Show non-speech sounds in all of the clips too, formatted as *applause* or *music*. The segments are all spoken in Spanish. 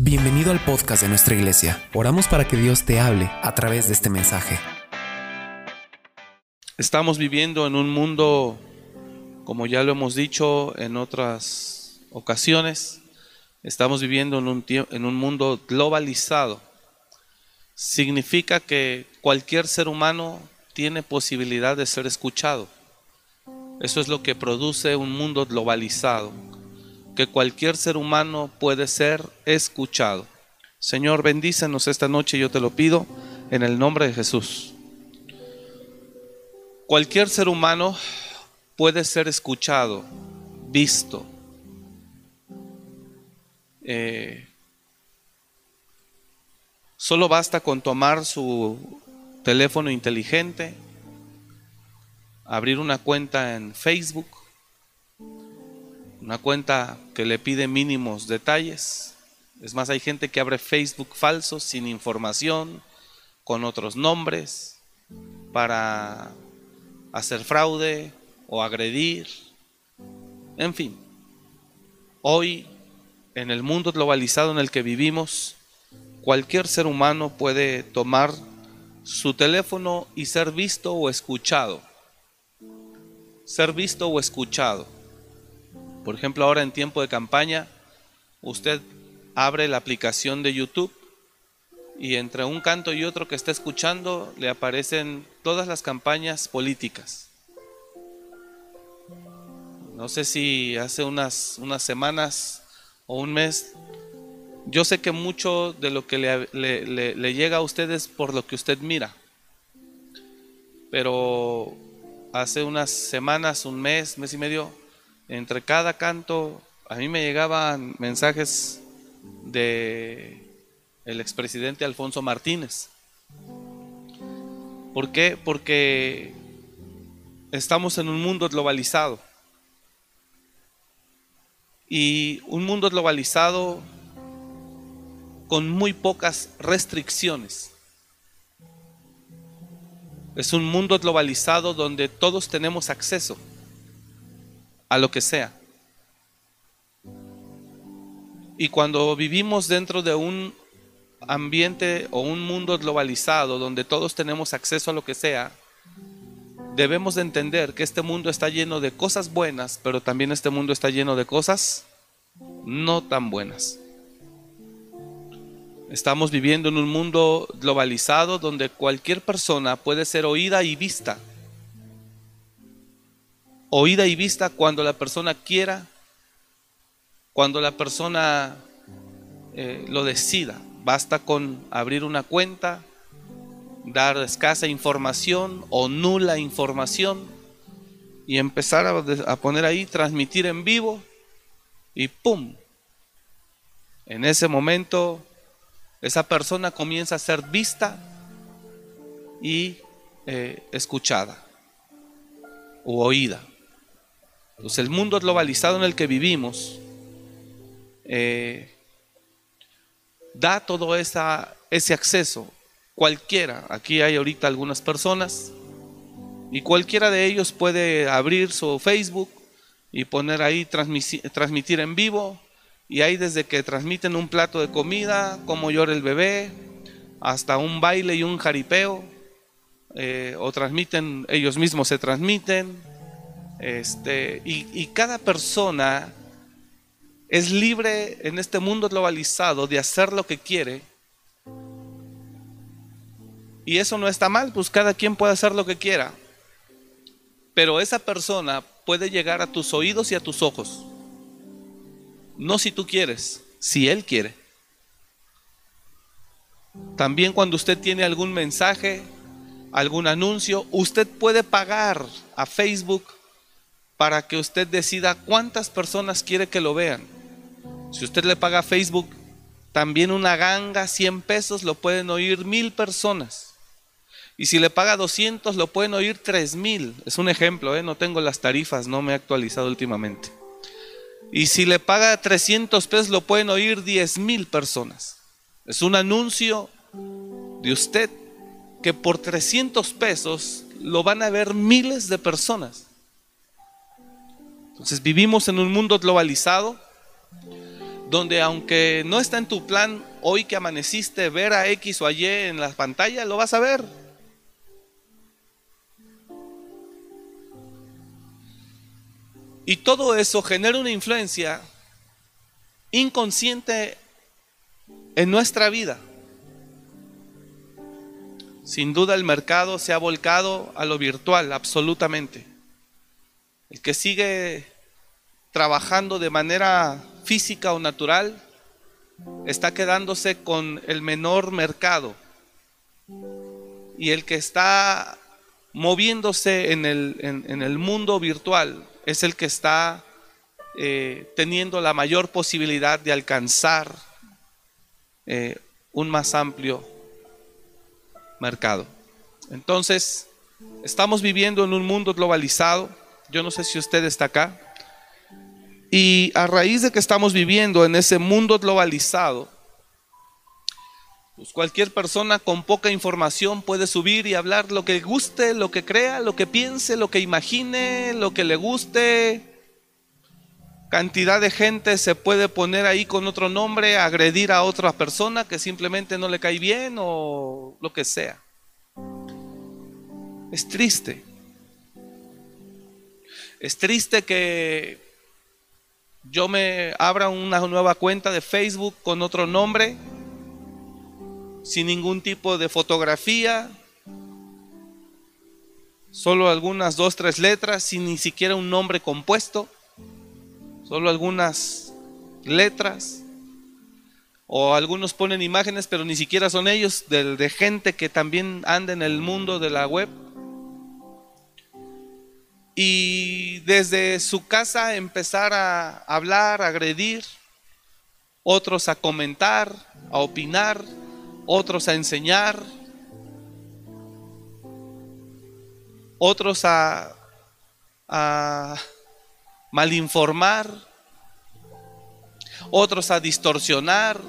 Bienvenido al podcast de nuestra iglesia. Oramos para que Dios te hable a través de este mensaje. Estamos viviendo en un mundo, como ya lo hemos dicho en otras ocasiones, estamos viviendo en un, en un mundo globalizado. Significa que cualquier ser humano tiene posibilidad de ser escuchado. Eso es lo que produce un mundo globalizado que cualquier ser humano puede ser escuchado. Señor, bendícenos esta noche, yo te lo pido, en el nombre de Jesús. Cualquier ser humano puede ser escuchado, visto. Eh, solo basta con tomar su teléfono inteligente, abrir una cuenta en Facebook, una cuenta que le pide mínimos detalles. Es más, hay gente que abre Facebook falsos, sin información, con otros nombres, para hacer fraude o agredir. En fin, hoy, en el mundo globalizado en el que vivimos, cualquier ser humano puede tomar su teléfono y ser visto o escuchado. Ser visto o escuchado. Por ejemplo, ahora en tiempo de campaña, usted abre la aplicación de YouTube y entre un canto y otro que está escuchando le aparecen todas las campañas políticas. No sé si hace unas, unas semanas o un mes, yo sé que mucho de lo que le, le llega a usted es por lo que usted mira. Pero hace unas semanas, un mes, mes y medio, entre cada canto, a mí me llegaban mensajes de el expresidente Alfonso Martínez. ¿Por qué? Porque estamos en un mundo globalizado. Y un mundo globalizado con muy pocas restricciones. Es un mundo globalizado donde todos tenemos acceso a lo que sea. Y cuando vivimos dentro de un ambiente o un mundo globalizado donde todos tenemos acceso a lo que sea, debemos de entender que este mundo está lleno de cosas buenas, pero también este mundo está lleno de cosas no tan buenas. Estamos viviendo en un mundo globalizado donde cualquier persona puede ser oída y vista oída y vista cuando la persona quiera, cuando la persona eh, lo decida. Basta con abrir una cuenta, dar escasa información o nula información y empezar a, poner ahí, transmitir en vivo y ¡pum! En ese momento esa persona comienza a ser vista y eh, escuchada o oída. Entonces el mundo globalizado en el que vivimos eh, da todo esa, ese acceso. Cualquiera, aquí hay ahorita algunas personas y cualquiera de ellos puede abrir su Facebook y poner ahí transmitir en vivo y ahí desde que transmiten un plato de comida, como llora el bebé, hasta un baile y un jaripeo, eh, o transmiten, ellos mismos se transmiten, este, y, cada persona es libre en este mundo globalizado de hacer lo que quiere. Y eso no está mal, pues cada quien puede hacer lo que quiera. Pero esa persona puede llegar a tus oídos y a tus ojos. No si tú quieres, si él quiere. También cuando usted tiene algún mensaje, algún anuncio, usted puede pagar a Facebook para que usted decida cuántas personas quiere que lo vean. Si usted le paga Facebook también una ganga, 100 pesos, lo pueden oír mil personas. Y si le paga 200, lo pueden oír 3000. Es un ejemplo, ¿eh? no tengo las tarifas, no me he actualizado últimamente. Y si le paga 300 pesos, lo pueden oír 10 mil personas. Es un anuncio de usted que por 300 pesos lo van a ver miles de personas. Entonces vivimos en un mundo globalizado donde aunque no está en tu plan hoy que amaneciste ver a X o a Y en la pantalla, lo vas a ver. Y todo eso genera una influencia inconsciente en nuestra vida. Sin duda el mercado se ha volcado a lo virtual, absolutamente. El que sigue trabajando de manera física o natural está quedándose con el menor mercado. Y el que está moviéndose en el, en el mundo virtual es el que está eh, teniendo la mayor posibilidad de alcanzar eh, un más amplio mercado. Entonces, estamos viviendo en un mundo globalizado. Yo no sé si usted está acá. Y a raíz de que estamos viviendo en ese mundo globalizado, pues cualquier persona con poca información puede subir y hablar lo que guste, lo que crea, lo que piense, lo que imagine, lo que le guste. Cantidad de gente se puede poner ahí con otro nombre, agredir a otra persona que simplemente no le cae bien o lo que sea. Es triste. Es triste que yo me abra una nueva cuenta de Facebook con otro nombre sin ningún tipo de fotografía, solo algunas dos, tres letras, sin ni siquiera un nombre compuesto, solo algunas letras, o algunos ponen imágenes, pero ni siquiera son ellos, de, de gente que también anda en el mundo de la web. Y desde su casa empezar a hablar, a agredir, otros a comentar, a opinar, otros a enseñar, otros a, a malinformar, otros a distorsionar.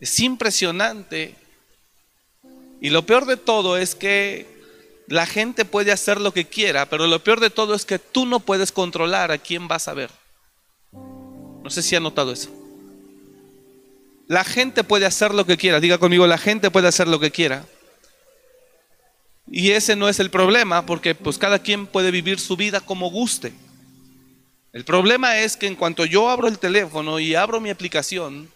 Es impresionante. Y lo peor de todo es que la gente puede hacer lo que quiera, pero lo peor de todo es que tú no puedes controlar a quién vas a ver. No sé si ha notado eso. La gente puede hacer lo que quiera. Diga conmigo, la gente puede hacer lo que quiera. Y ese no es el problema, porque pues cada quien puede vivir su vida como guste. El problema es que en cuanto yo abro el teléfono y abro mi aplicación,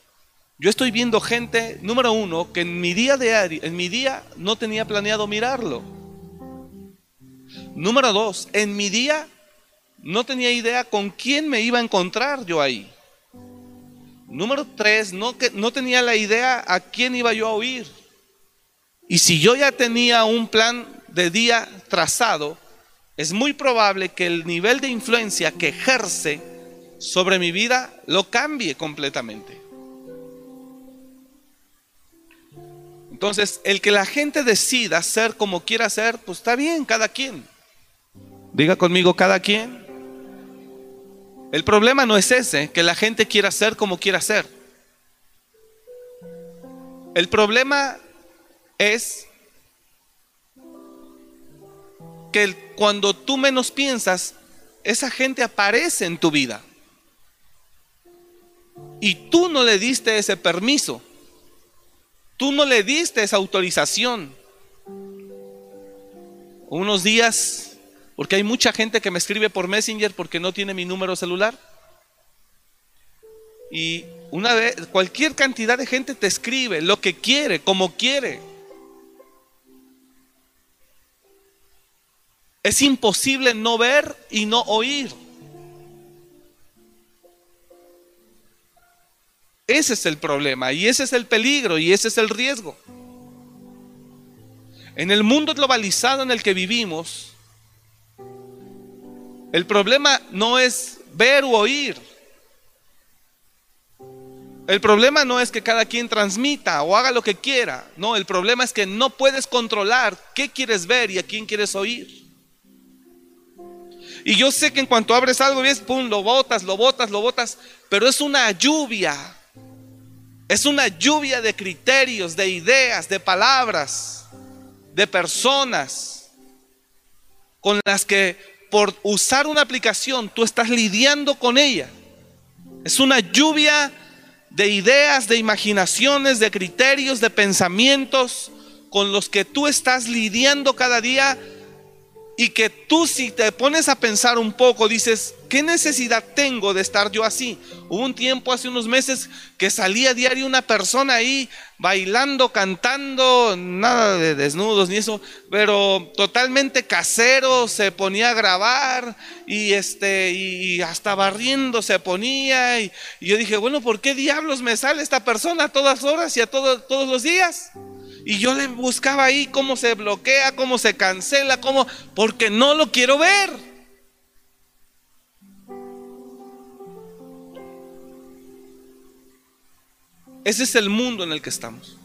yo estoy viendo gente, número uno, que en mi día de en mi día no tenía planeado mirarlo. Número dos, en mi día no tenía idea con quién me iba a encontrar yo ahí. Número tres, no, que, no tenía la idea a quién iba yo a oír. Y si yo ya tenía un plan de día trazado, es muy probable que el nivel de influencia que ejerce sobre mi vida lo cambie completamente. Entonces, el que la gente decida ser como quiera ser, pues está bien, cada quien. Diga conmigo, cada quien. El problema no es ese, que la gente quiera ser como quiera ser. El problema es que cuando tú menos piensas, esa gente aparece en tu vida. Y tú no le diste ese permiso. Tú no le diste esa autorización. Unos días porque hay mucha gente que me escribe por Messenger porque no tiene mi número celular. Y una vez, cualquier cantidad de gente te escribe lo que quiere, como quiere. Es imposible no ver y no oír. Ese es el problema y ese es el peligro y ese es el riesgo. En el mundo globalizado en el que vivimos, el problema no es ver o oír. El problema no es que cada quien transmita o haga lo que quiera. No, el problema es que no puedes controlar qué quieres ver y a quién quieres oír. Y yo sé que en cuanto abres algo, ves, pum, lo botas, lo botas, lo botas, pero es una lluvia. Es una lluvia de criterios, de ideas, de palabras, de personas con las que por usar una aplicación tú estás lidiando con ella. Es una lluvia de ideas, de imaginaciones, de criterios, de pensamientos con los que tú estás lidiando cada día y que tú si te pones a pensar un poco, dices, ¿qué necesidad tengo de estar yo así? Hubo un tiempo, hace unos meses, que salía diario una persona ahí bailando, cantando, nada de desnudos ni eso, pero totalmente casero, se ponía a grabar y, este, y hasta barriendo se ponía. Y, yo dije, bueno, ¿por qué diablos me sale esta persona a todas horas y a todos los días? Y yo le buscaba ahí cómo se bloquea, cómo se cancela, cómo, porque no lo quiero ver. Ese es el mundo en el que estamos.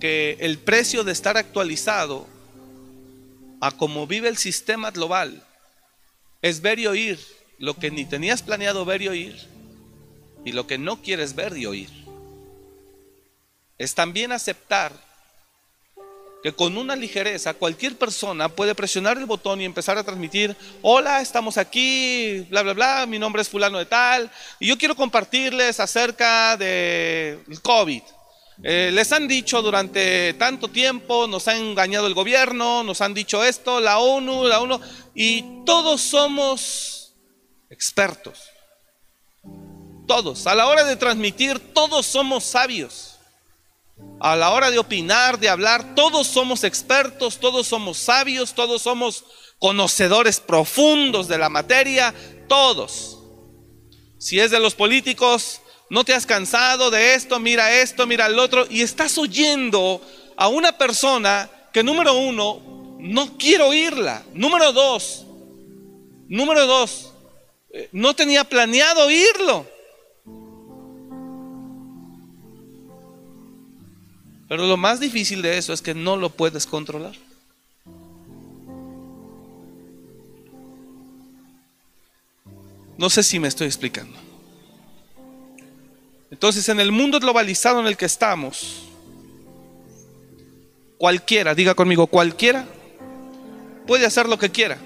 Que el precio de estar actualizado a cómo vive el sistema global es ver y oír lo que ni tenías planeado ver y oír y lo que no quieres ver y oír es también aceptar que con una ligereza cualquier persona puede presionar el botón y empezar a transmitir, hola, estamos aquí, bla, bla, bla, mi nombre es fulano de tal, y yo quiero compartirles acerca del COVID. Eh, les han dicho durante tanto tiempo, nos ha engañado el gobierno, nos han dicho esto, la ONU, la ONU, y todos somos expertos. Todos, a la hora de transmitir, todos somos sabios. A la hora de opinar, de hablar, todos somos expertos, todos somos sabios, todos somos conocedores profundos de la materia, todos. Si es de los políticos, no te has cansado de esto, mira esto, mira el otro, y estás oyendo a una persona que número uno, no quiero oírla. Número dos, número dos, eh, no tenía planeado oírlo. Pero lo más difícil de eso es que no lo puedes controlar. No sé si me estoy explicando. Entonces, en el mundo globalizado en el que estamos, cualquiera, diga conmigo, cualquiera puede hacer lo que quiera.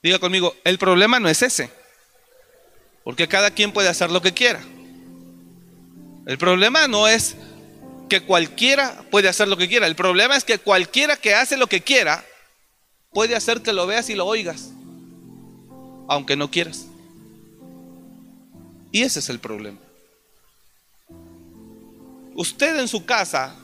Diga conmigo, el problema no es ese, porque cada quien puede hacer lo que quiera. El problema no es que cualquiera puede hacer lo que quiera. El problema es que cualquiera que hace lo que quiera puede hacer que lo veas y lo oigas, aunque no quieras. Y ese es el problema. Usted en su casa,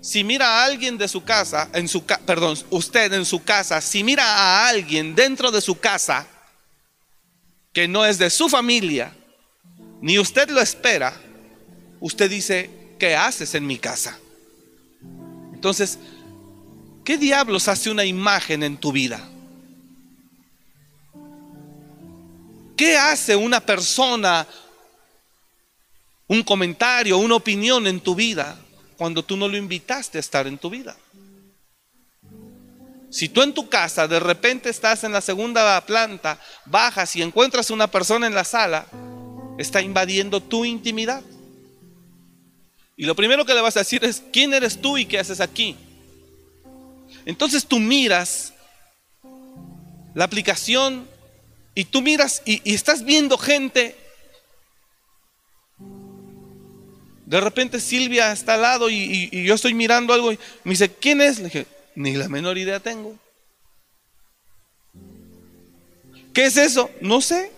si mira a alguien de su casa, en su perdón, usted en su casa, si mira a alguien dentro de su casa que no es de su familia, ni usted lo espera, usted dice, ¿qué haces en mi casa? Entonces, ¿qué diablos hace una imagen en tu vida? ¿Qué hace una persona, un comentario, una opinión en tu vida cuando tú no lo invitaste a estar en tu vida? Si tú en tu casa de repente estás en la segunda planta, bajas y encuentras una persona en la sala, está invadiendo tu intimidad. Y lo primero que le vas a decir es, ¿quién eres tú y qué haces aquí? Entonces tú miras la aplicación y tú miras y, estás viendo gente. De repente Silvia está al lado y, y, yo estoy mirando algo y me dice, ¿quién es? Le dije, ni la menor idea tengo. ¿Qué es eso? No sé.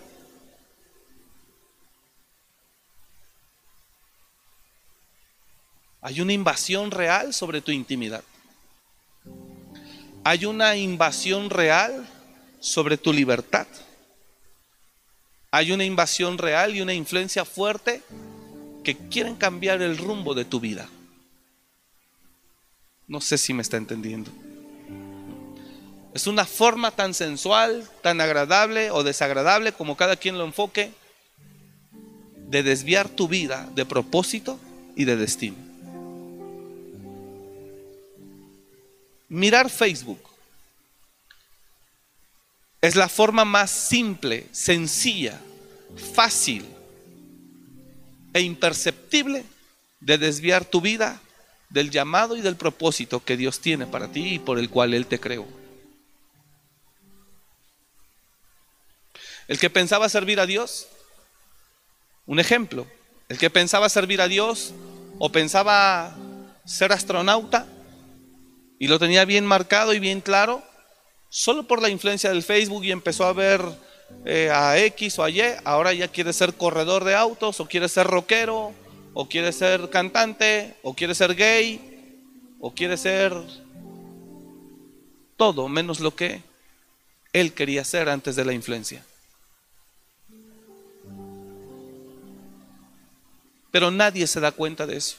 Hay una invasión real sobre tu intimidad. Hay una invasión real sobre tu libertad. Hay una invasión real y una influencia fuerte que quieren cambiar el rumbo de tu vida. No sé si me está entendiendo. Es una forma tan sensual, tan agradable o desagradable como cada quien lo enfoque, de desviar tu vida de propósito y de destino. Mirar Facebook es la forma más simple, sencilla, fácil e imperceptible de desviar tu vida del llamado y del propósito que Dios tiene para ti y por el cual Él te creó. El que pensaba servir a Dios, un ejemplo, el que pensaba servir a Dios o pensaba ser astronauta y lo tenía bien marcado y bien claro, solo por la influencia del Facebook y empezó a ver eh, a X o a Y, ahora ya quiere ser corredor de autos o quiere ser rockero o quiere ser cantante o quiere ser gay o quiere ser todo menos lo que él quería ser antes de la influencia. Pero nadie se da cuenta de eso.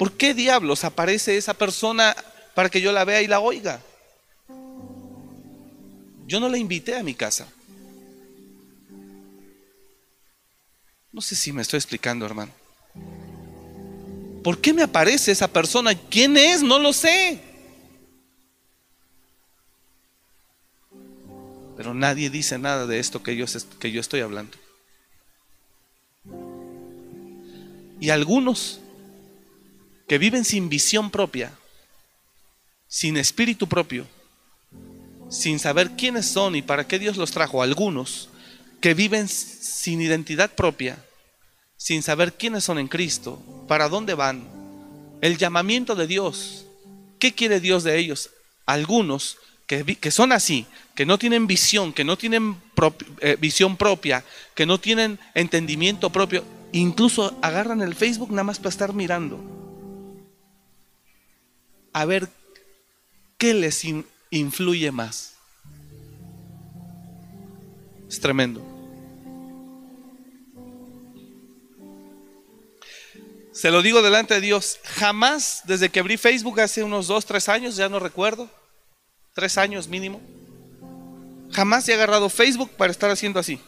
¿Por qué diablos aparece esa persona para que yo la vea y la oiga? Yo no la invité a mi casa. No sé si me estoy explicando, hermano. ¿Por qué me aparece esa persona? ¿Quién es? No lo sé. Pero nadie dice nada de esto que yo, que yo estoy hablando. Y algunos que viven sin visión propia, sin espíritu propio, sin saber quiénes son y para qué Dios los trajo, algunos que viven sin identidad propia, sin saber quiénes son en Cristo, para dónde van, el llamamiento de Dios, ¿qué quiere Dios de ellos? Algunos que, que son así, que no tienen visión, que no tienen eh, visión propia, que no tienen entendimiento propio, incluso agarran el Facebook nada más para estar mirando. A ver qué les influye más. Es tremendo. Se lo digo delante de Dios, jamás desde que abrí Facebook hace unos dos, tres años, ya no recuerdo, tres años mínimo, jamás he agarrado Facebook para estar haciendo así.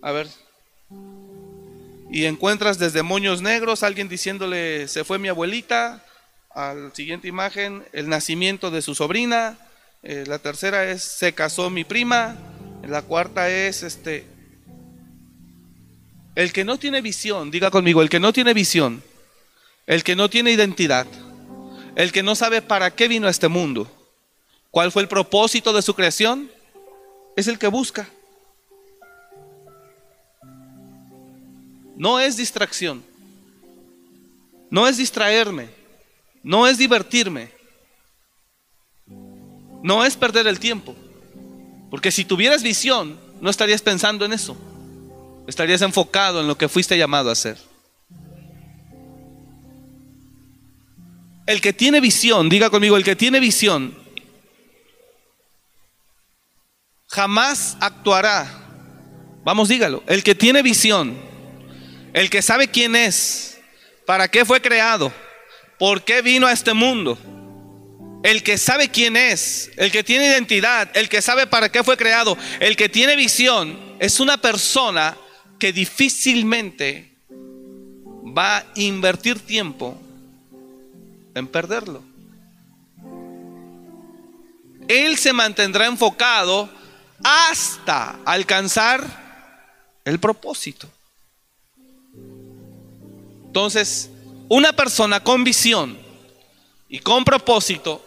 A ver. Y encuentras desde moños negros, alguien diciéndole, se fue mi abuelita, a la siguiente imagen, el nacimiento de su sobrina. Eh, la tercera es, se casó mi prima. La cuarta es, este, el que no tiene visión, diga conmigo, el que no tiene visión, el que no tiene identidad, el que no sabe para qué vino a este mundo, cuál fue el propósito de su creación, es el que busca. No es distracción, no es distraerme, no es divertirme, no es perder el tiempo. Porque si tuvieras visión, no estarías pensando en eso. Estarías enfocado en lo que fuiste llamado a hacer. El que tiene visión, diga conmigo, el que tiene visión, jamás actuará. Vamos, dígalo. El que tiene visión, el que sabe quién es, para qué fue creado, ¿Por qué vino a este mundo? El que sabe quién es, el que tiene identidad, el que sabe para qué fue creado, el que tiene visión, es una persona que difícilmente va a invertir tiempo en perderlo. Él se mantendrá enfocado hasta alcanzar el propósito. Entonces, una persona con visión y con propósito,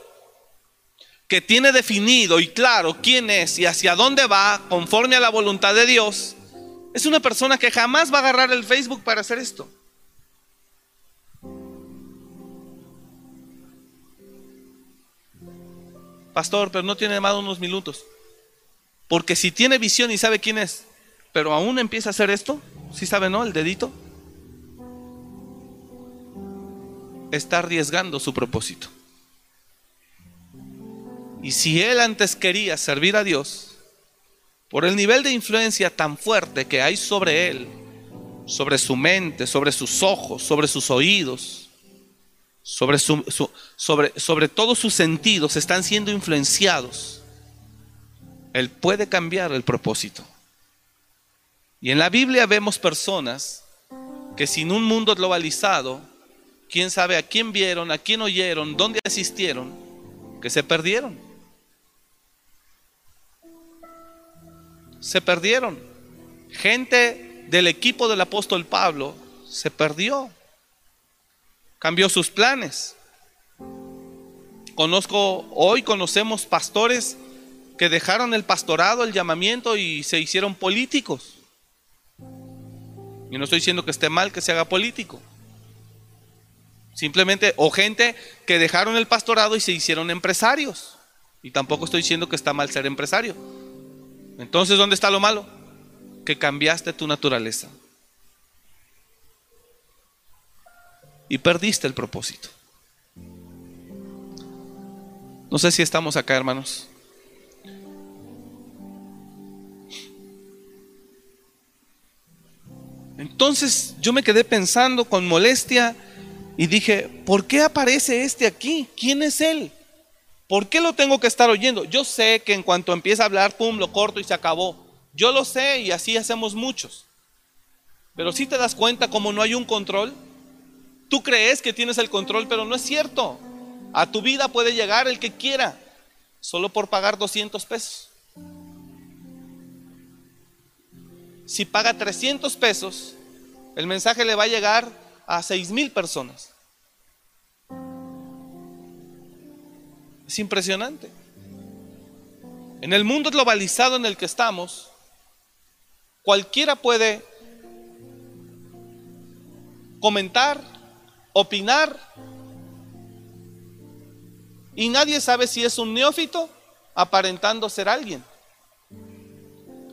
que tiene definido y claro quién es y hacia dónde va conforme a la voluntad de Dios, es una persona que jamás va a agarrar el Facebook para hacer esto. Pastor, pero no tiene más de unos minutos. Porque si tiene visión y sabe quién es, pero aún empieza a hacer esto, si sabe, ¿no? El dedito. Está arriesgando su propósito. Y si él antes quería servir a Dios, por el nivel de influencia tan fuerte que hay sobre él, sobre su mente, sobre sus ojos, sobre sus oídos, sobre, su, sobre, sobre todos sus sentidos, están siendo influenciados, él puede cambiar el propósito. Y en la Biblia vemos personas que sin un mundo globalizado quién sabe a quién vieron, a quién oyeron, dónde asistieron, que se perdieron. Se perdieron. Gente del equipo del apóstol Pablo se perdió. Cambió sus planes. Conozco, hoy conocemos pastores que dejaron el pastorado, el llamamiento y se hicieron políticos. Y no estoy diciendo que esté mal que se haga político. Simplemente, o gente que dejaron el pastorado y se hicieron empresarios. Y tampoco estoy diciendo que está mal ser empresario. Entonces, ¿dónde está lo malo? Que cambiaste tu naturaleza. Y perdiste el propósito. No sé si estamos acá, hermanos. Entonces yo me quedé pensando con molestia y dije, ¿por qué aparece este aquí? ¿Quién es él? ¿Por qué lo tengo que estar oyendo? Yo sé que en cuanto empieza a hablar, pum, lo corto y se acabó. Yo lo sé y así hacemos muchos. Pero si te das cuenta como no hay un control, tú crees que tienes el control, pero no es cierto. A tu vida puede llegar el que quiera, solo por pagar 200 pesos. Si paga 300 pesos, el mensaje le va a llegar a 6 mil personas. Es impresionante. En el mundo globalizado en el que estamos, cualquiera puede comentar, opinar, y nadie sabe si es un neófito aparentando ser alguien.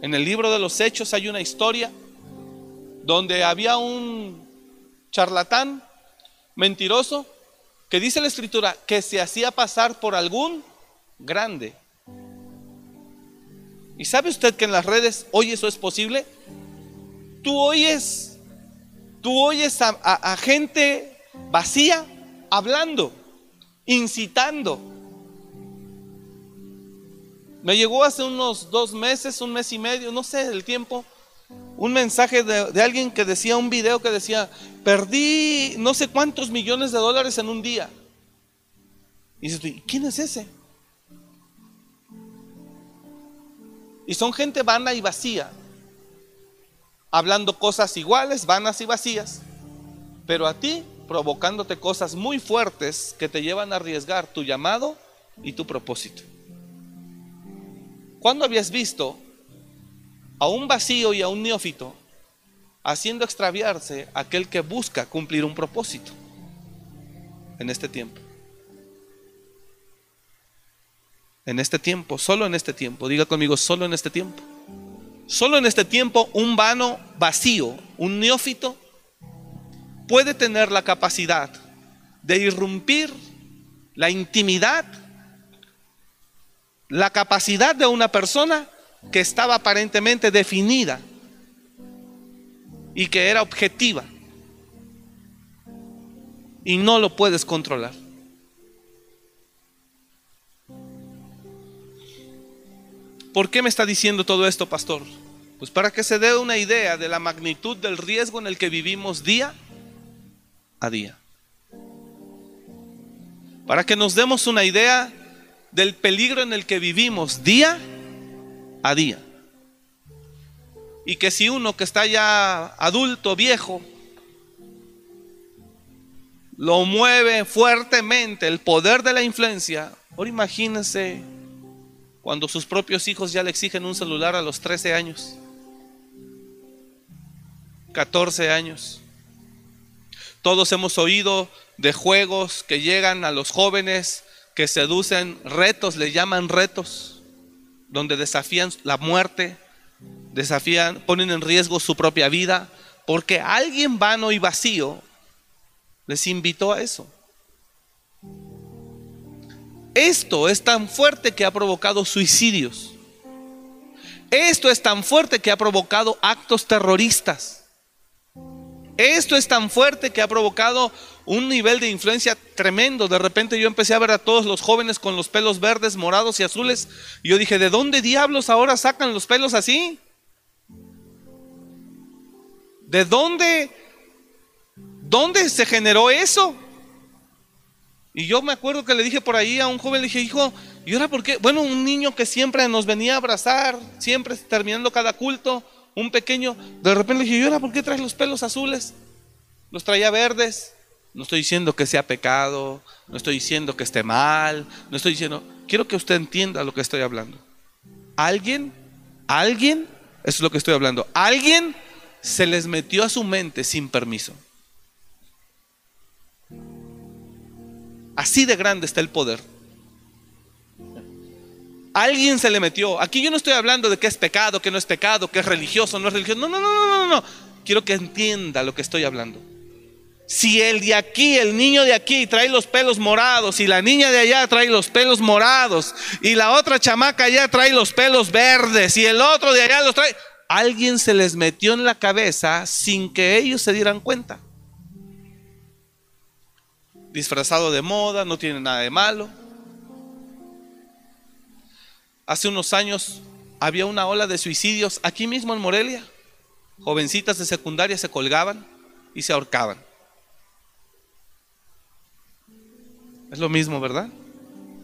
En el libro de los Hechos hay una historia donde había un charlatán mentiroso que dice la escritura que se hacía pasar por algún grande. ¿Y sabe usted que en las redes hoy eso es posible? Tú oyes, tú oyes a, a gente vacía hablando, incitando. Me llegó hace unos dos meses, un mes y medio, no sé el tiempo, un mensaje de, alguien que decía, un video que decía, perdí no sé cuántos millones de dólares en un día. Y dices, ¿quién es ese? Y son gente vana y vacía, hablando cosas iguales, vanas y vacías, pero a ti provocándote cosas muy fuertes que te llevan a arriesgar tu llamado y tu propósito. ¿Cuándo habías visto a un vacío y a un neófito haciendo extraviarse aquel que busca cumplir un propósito en este tiempo? En este tiempo, solo en este tiempo, diga conmigo, solo en este tiempo. Solo en este tiempo un vano vacío, un neófito, puede tener la capacidad de irrumpir la intimidad la capacidad de una persona que estaba aparentemente definida y que era objetiva. Y no lo puedes controlar. ¿Por qué me está diciendo todo esto, pastor? Pues para que se dé una idea de la magnitud del riesgo en el que vivimos día a día. Para que nos demos una idea del peligro en el que vivimos día a día. Y que si uno que está ya adulto, viejo, lo mueve fuertemente el poder de la influencia, ahora imagínense cuando sus propios hijos ya le exigen un celular a los 13 años, 14 años. Todos hemos oído de juegos que llegan a los jóvenes que seducen retos, le llaman retos, donde desafían la muerte, desafían, ponen en riesgo su propia vida, porque alguien vano y vacío les invitó a eso. Esto es tan fuerte que ha provocado suicidios. Esto es tan fuerte que ha provocado actos terroristas. Esto es tan fuerte que ha provocado un nivel de influencia tremendo. De repente yo empecé a ver a todos los jóvenes con los pelos verdes, morados y azules. Y yo dije, ¿de dónde diablos ahora sacan los pelos así? ¿De dónde? ¿Dónde se generó eso? Y yo me acuerdo que le dije por ahí a un joven, le dije, hijo, ¿y ahora por qué? Bueno, un niño que siempre nos venía a abrazar, siempre terminando cada culto, un pequeño, de repente le dije, ¿y ahora por qué traes los pelos azules? Los traía verdes. No estoy diciendo que sea pecado, no estoy diciendo que esté mal, no estoy diciendo, quiero que usted entienda lo que estoy hablando. alguien, alguien, eso es lo que estoy hablando, alguien se les metió a su mente sin permiso. Así de grande está el poder. Alguien se le metió. Aquí yo no estoy hablando de que es pecado, que no es pecado, que es religioso, no es religioso. No, no, no, no, no. Quiero que entienda lo que estoy hablando. Si el de aquí, el niño de aquí trae los pelos morados y la niña de allá trae los pelos morados y la otra chamaca allá trae los pelos verdes y el otro de allá los trae, alguien se les metió en la cabeza sin que ellos se dieran cuenta. Disfrazado de moda, no tiene nada de malo. Hace unos años había una ola de suicidios aquí mismo en Morelia. Jovencitas de secundaria se colgaban y se ahorcaban. Es lo mismo, ¿verdad?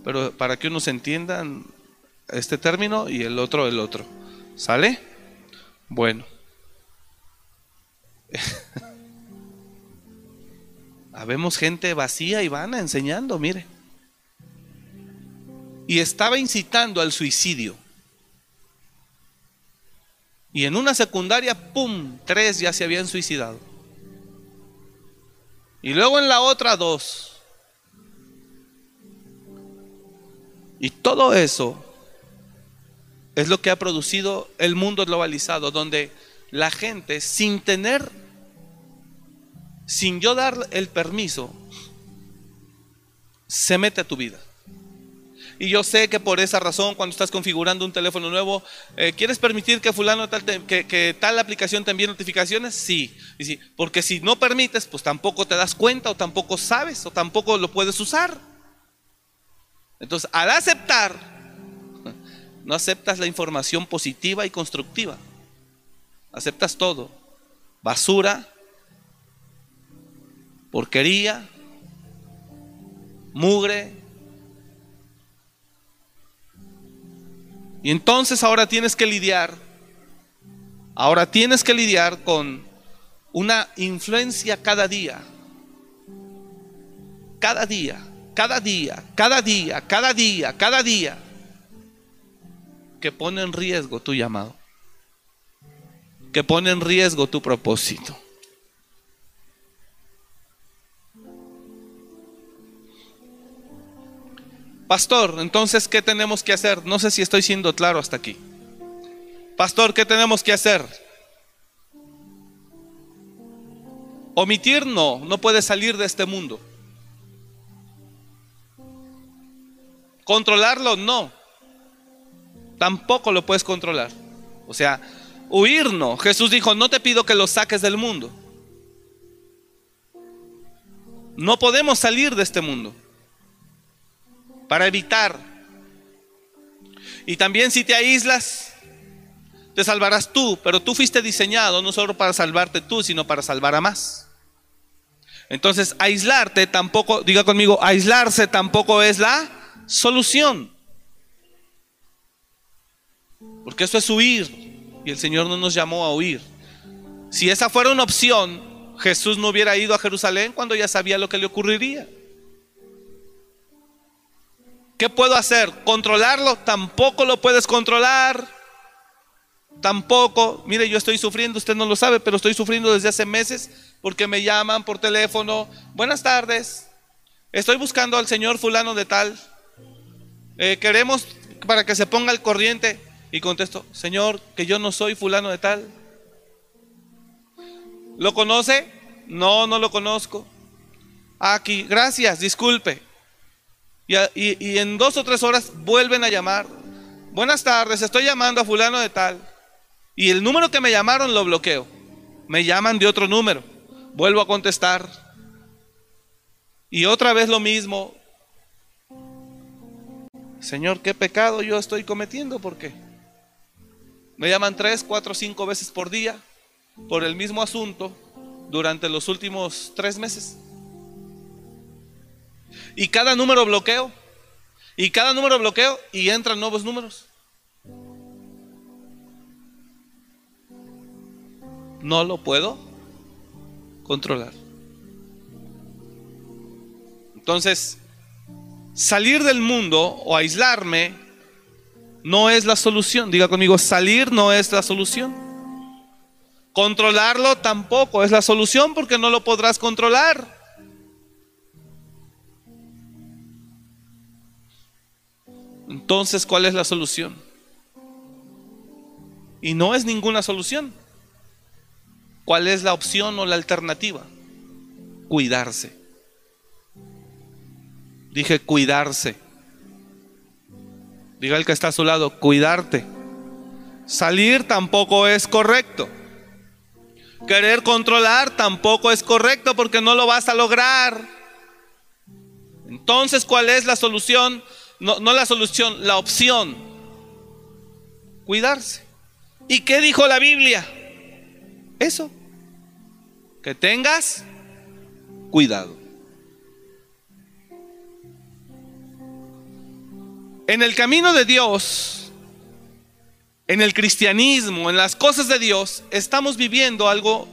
Pero para que unos entiendan este término y el otro el otro. ¿Sale? Bueno. *laughs* Habemos gente vacía y vana enseñando, mire. Y estaba incitando al suicidio. Y en una secundaria, ¡pum!, tres ya se habían suicidado. Y luego en la otra, dos. Y todo eso es lo que ha producido el mundo globalizado, donde la gente sin tener, sin yo dar el permiso, se mete a tu vida. Y yo sé que por esa razón, cuando estás configurando un teléfono nuevo, eh, ¿quieres permitir que fulano tal que, tal aplicación te envíe notificaciones? Sí. Sí. Porque si no permites, pues tampoco te das cuenta o tampoco sabes o tampoco lo puedes usar. Entonces, al aceptar, no aceptas la información positiva y constructiva. Aceptas todo. Basura, porquería, mugre. Y entonces ahora tienes que lidiar, ahora tienes que lidiar con una influencia cada día. Cada día cada día, cada día, cada día, cada día, que pone en riesgo tu llamado, que pone en riesgo tu propósito. Pastor, entonces, ¿qué tenemos que hacer? No sé si estoy siendo claro hasta aquí. Pastor, ¿qué tenemos que hacer? Omitir no, no puede salir de este mundo. Controlarlo no. Tampoco lo puedes controlar. O sea, huir no. Jesús dijo, no te pido que lo saques del mundo. No podemos salir de este mundo para evitar. Y también si te aíslas, te salvarás tú, pero tú fuiste diseñado no solo para salvarte tú, sino para salvar a más. Entonces, aislarte tampoco, diga conmigo, aislarse tampoco es la solución. Porque eso es huir. Y el Señor no nos llamó a huir. Si esa fuera una opción, Jesús no hubiera ido a Jerusalén cuando ya sabía lo que le ocurriría. ¿Qué puedo hacer? ¿Controlarlo? Tampoco lo puedes controlar. Tampoco, mire, yo estoy sufriendo, usted no lo sabe, pero estoy sufriendo desde hace meses porque me llaman por teléfono. Buenas tardes, estoy buscando al señor fulano de tal. Eh, queremos para que se ponga al corriente. Y contesto, Señor, que yo no soy fulano de tal. ¿Lo conoce? No, no lo conozco. Aquí, gracias, disculpe. Y, y, en dos o tres horas vuelven a llamar. Buenas tardes, estoy llamando a fulano de tal. Y el número que me llamaron lo bloqueo. Me llaman de otro número. Vuelvo a contestar. Y otra vez lo mismo. Señor, ¿qué pecado yo estoy cometiendo? ¿Por qué? Me llaman tres, cuatro, cinco veces por día por el mismo asunto durante los últimos tres meses. Y cada número bloqueo. Y cada número bloqueo y entran nuevos números. No lo puedo controlar. Entonces, salir del mundo o aislarme no es la solución. Diga conmigo, salir no es la solución. Controlarlo tampoco es la solución porque no lo podrás controlar. Entonces, ¿cuál es la solución? Y no es ninguna solución. ¿Cuál es la opción o la alternativa? Cuidarse. Dije cuidarse. Diga el que está a su lado, cuidarte. Salir tampoco es correcto. Querer controlar tampoco es correcto porque no lo vas a lograr. Entonces, ¿cuál es la solución? No, no la solución, la opción. Cuidarse. ¿Y qué dijo la Biblia? Eso. Que tengas cuidado. En el camino de Dios, en el cristianismo, en las cosas de Dios, estamos viviendo algo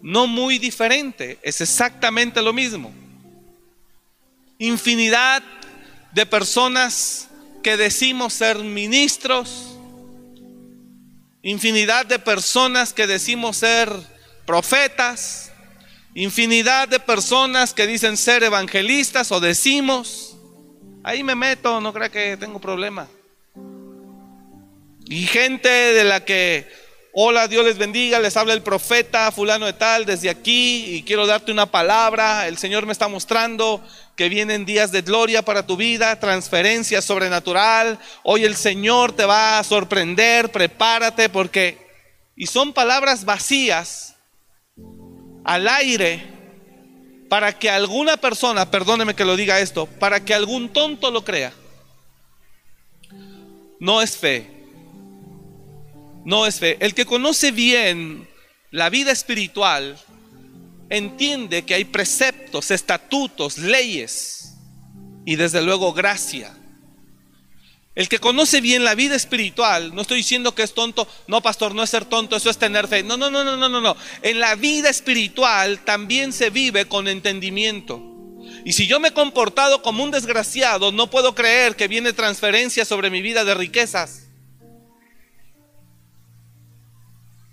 no muy diferente, es exactamente lo mismo. Infinidad de personas que decimos ser ministros, infinidad de personas que decimos ser profetas, infinidad de personas que dicen ser evangelistas o decimos, Ahí me meto, no creo que tengo problema. Y gente de la que, hola, Dios les bendiga, les habla el profeta fulano de tal desde aquí y quiero darte una palabra. El Señor me está mostrando que vienen días de gloria para tu vida, transferencia sobrenatural. Hoy el Señor te va a sorprender, prepárate porque... Y son palabras vacías, al aire, para que alguna persona, perdóneme que lo diga esto, para que algún tonto lo crea. No es fe. No es fe. El que conoce bien la vida espiritual entiende que hay preceptos, estatutos, leyes y desde luego gracia el que conoce bien la vida espiritual, no estoy diciendo que es tonto, no pastor, no es ser tonto, eso es tener fe. No, no, no, no, no, no, no. En la vida espiritual también se vive con entendimiento. Y si yo me he comportado como un desgraciado, no puedo creer que viene transferencia sobre mi vida de riquezas.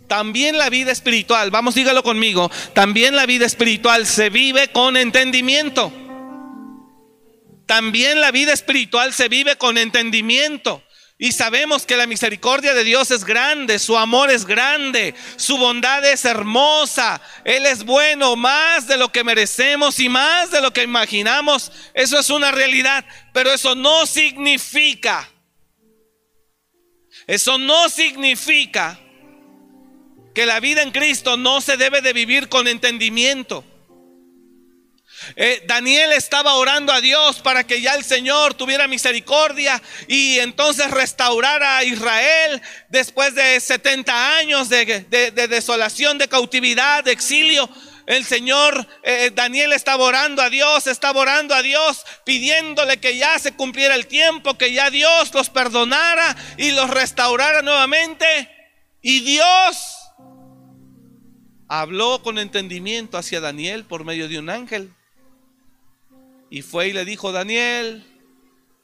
También la vida espiritual, vamos, dígalo conmigo, también la vida espiritual se vive con entendimiento. También la vida espiritual se vive con entendimiento. Y sabemos que la misericordia de Dios es grande, su amor es grande, su bondad es hermosa, Él es bueno más de lo que merecemos y más de lo que imaginamos. Eso es una realidad, pero eso no significa, eso no significa que la vida en Cristo no se debe de vivir con entendimiento. Eh, Daniel estaba orando a Dios para que ya el Señor tuviera misericordia y entonces restaurara a Israel después de 70 años de, desolación, de cautividad, de exilio. El Señor, eh, Daniel estaba orando a Dios, estaba orando a Dios, pidiéndole que ya se cumpliera el tiempo, que ya Dios los perdonara y los restaurara nuevamente. Y Dios habló con entendimiento hacia Daniel por medio de un ángel. Y fue y le dijo, Daniel,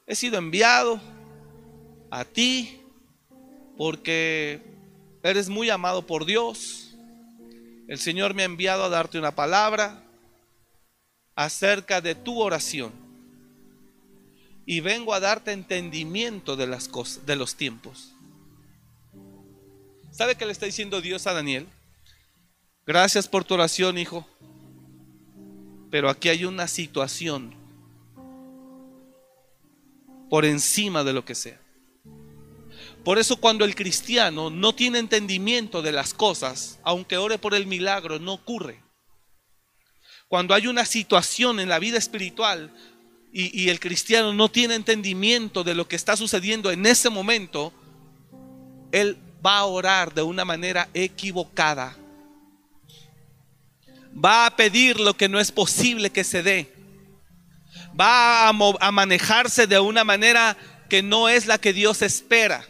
he sido enviado a ti porque eres muy amado por Dios. El Señor me ha enviado a darte una palabra acerca de tu oración. Y vengo a darte entendimiento de las cosas, de los tiempos. ¿Sabe qué le está diciendo Dios a Daniel? Gracias por tu oración, hijo. Pero aquí hay una situación por encima de lo que sea. Por eso cuando el cristiano no tiene entendimiento de las cosas, aunque ore por el milagro, no ocurre. Cuando hay una situación en la vida espiritual y, el cristiano no tiene entendimiento de lo que está sucediendo en ese momento, él va a orar de una manera equivocada va a pedir lo que no es posible que se dé. Va a, manejarse de una manera que no es la que Dios espera.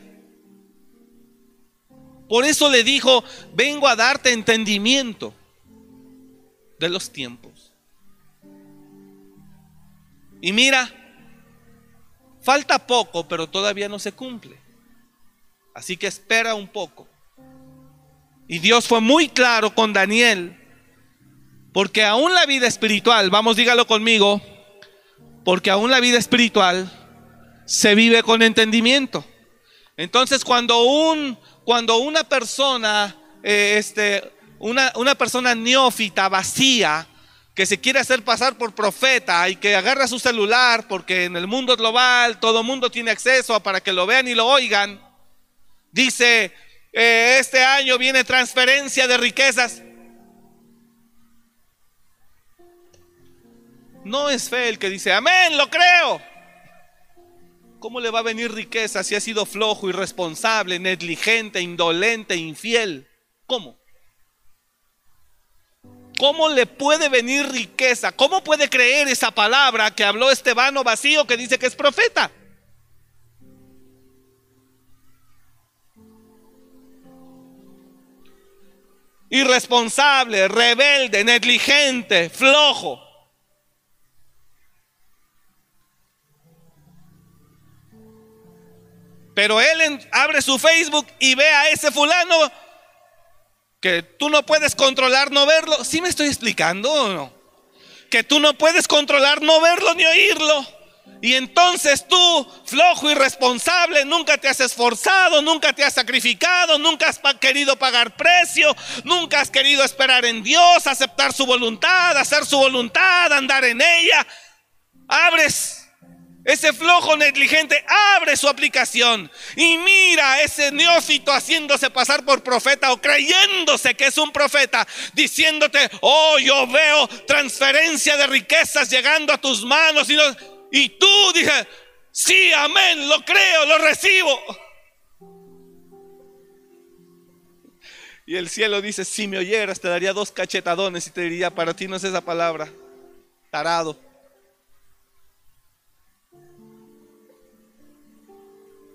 Por eso le dijo, vengo a darte entendimiento de los tiempos. Y mira, falta poco, pero todavía no se cumple. Así que espera un poco. Y Dios fue muy claro con Daniel, porque aún la vida espiritual, vamos, dígalo conmigo, porque aún la vida espiritual se vive con entendimiento. Entonces, cuando, un, cuando una persona, eh, este, una, una persona neófita, vacía, que se quiere hacer pasar por profeta y que agarra su celular porque en el mundo global todo mundo tiene acceso para que lo vean y lo oigan, dice, eh, este año viene transferencia de riquezas. No es fe el que dice, amén, lo creo. ¿Cómo le va a venir riqueza si ha sido flojo, irresponsable, negligente, indolente, infiel? ¿Cómo? ¿Cómo le puede venir riqueza? ¿Cómo puede creer esa palabra que habló este vano vacío que dice que es profeta? irresponsable, rebelde, negligente, flojo. Pero él abre su Facebook y ve a ese fulano que tú no puedes controlar no verlo. ¿Sí me estoy explicando o no? Que tú no puedes controlar no verlo ni oírlo. Y entonces tú, flojo y responsable, nunca te has esforzado, nunca te has sacrificado, nunca has querido pagar precio, nunca has querido esperar en Dios, aceptar su voluntad, hacer su voluntad, andar en ella. Abres ese flojo negligente abre su aplicación y mira a ese neófito haciéndose pasar por profeta o creyéndose que es un profeta, diciéndote, oh, yo veo transferencia de riquezas llegando a tus manos. Y no, tú dije, sí, amén, lo creo, lo recibo. Y el cielo dice, si me oyeras te daría dos cachetadones y te diría, para ti no es esa palabra, tarado.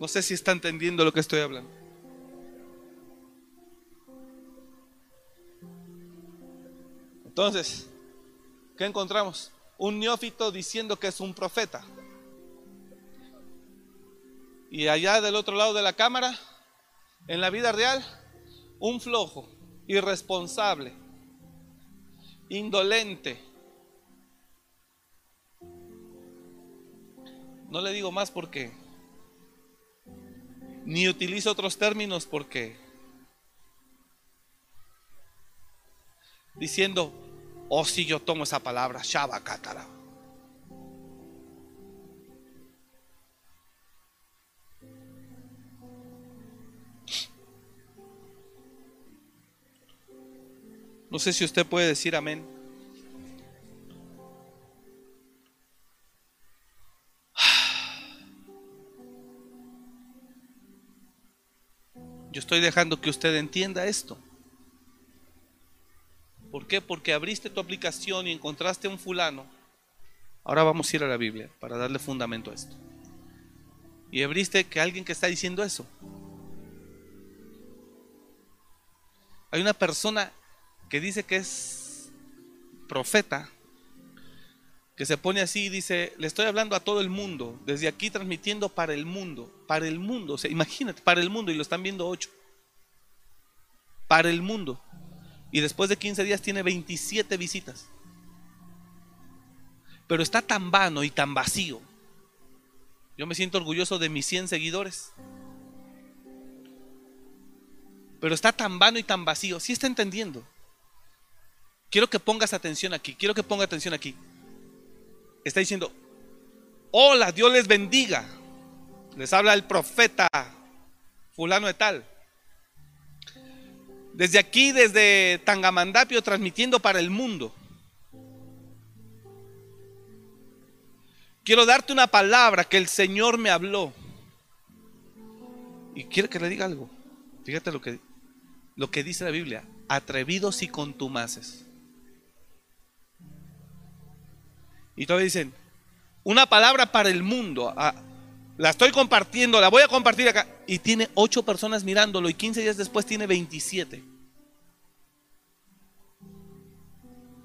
No sé si está entendiendo lo que estoy hablando. Entonces, ¿qué encontramos? un neófito diciendo que es un profeta. Y allá del otro lado de la cámara, en la vida real, un flojo, irresponsable, indolente. No le digo más porque ni utilizo otros términos porque diciendo Oh, si yo tomo esa palabra, Shabakatara. No sé si usted puede decir amén. Yo estoy dejando que usted entienda esto. ¿Por qué? Porque abriste tu aplicación y encontraste un fulano. Ahora vamos a ir a la Biblia para darle fundamento a esto. Y abriste que alguien que está diciendo eso. Hay una persona que dice que es profeta, que se pone así y dice, le estoy hablando a todo el mundo, desde aquí transmitiendo para el mundo, para el mundo, o imagínate, para el mundo, y lo están viendo ocho, para el mundo. Y después de 15 días tiene 27 visitas. Pero está tan vano y tan vacío. Yo me siento orgulloso de mis 100 seguidores. Pero está tan vano y tan vacío. Si está entendiendo? Quiero que pongas atención aquí. Quiero que ponga atención aquí. Está diciendo, hola, Dios les bendiga. Les habla el profeta fulano de tal. Desde aquí, desde Tangamandapio, transmitiendo para el mundo. Quiero darte una palabra que el Señor me habló. Y quiero que le diga algo. Fíjate lo que, lo que dice la Biblia. Atrevidos y contumaces. Y todavía dicen, una palabra para el mundo. Ah, la estoy compartiendo, la voy a compartir acá. Y tiene ocho personas mirándolo y 15 días después tiene 27.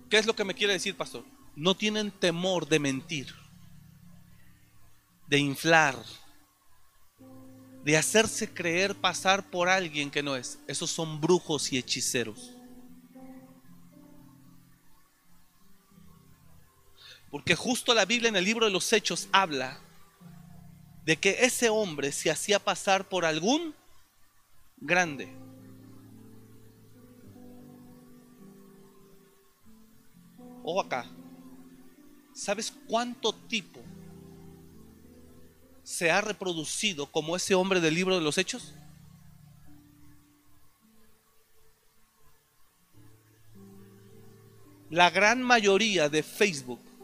¿Qué es lo que me quiere decir, pastor? No tienen temor de mentir, de inflar, de hacerse creer pasar por alguien que no es. Esos son brujos y hechiceros. Porque justo la Biblia en el libro de los Hechos habla de que ese hombre se hacía pasar por algún grande. O acá. ¿Sabes cuánto tipo se ha reproducido como ese hombre del libro de los Hechos? La gran mayoría de Facebook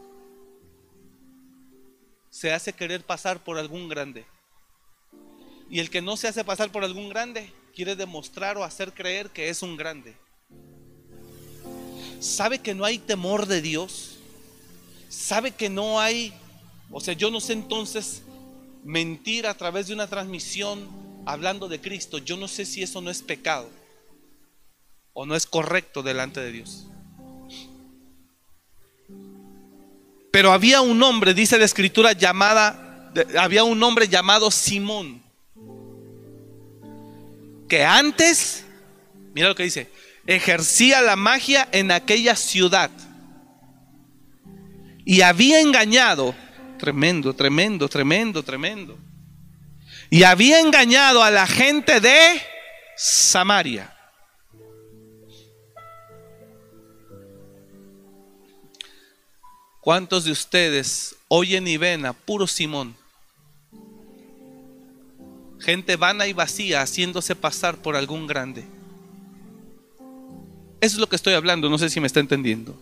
se hace querer pasar por algún grande. Y el que no se hace pasar por algún grande quiere demostrar o hacer creer que es un grande. ¿Sabe que no hay temor de Dios? ¿Sabe que no hay, o sea, yo no sé entonces mentir a través de una transmisión hablando de Cristo? Yo no sé si eso no es pecado o no es correcto delante de Dios. Pero había un hombre, dice la escritura, llamada, había un hombre llamado Simón, que antes, mira lo que dice, ejercía la magia en aquella ciudad y había engañado, tremendo, tremendo, tremendo, tremendo, y había engañado a la gente de Samaria. ¿Cuántos de ustedes oyen y ven a puro Simón? Gente vana y vacía haciéndose pasar por algún grande. Eso es lo que estoy hablando, no sé si me está entendiendo.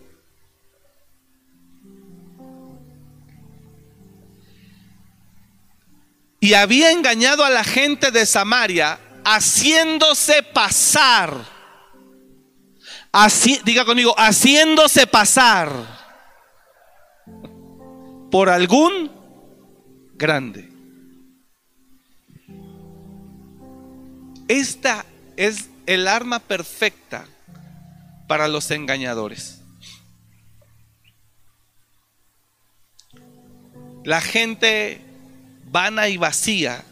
Y había engañado a la gente de Samaria haciéndose pasar. Así, diga conmigo, haciéndose pasar por algún grande. Esta es el arma perfecta para los engañadores. La gente vana y vacía,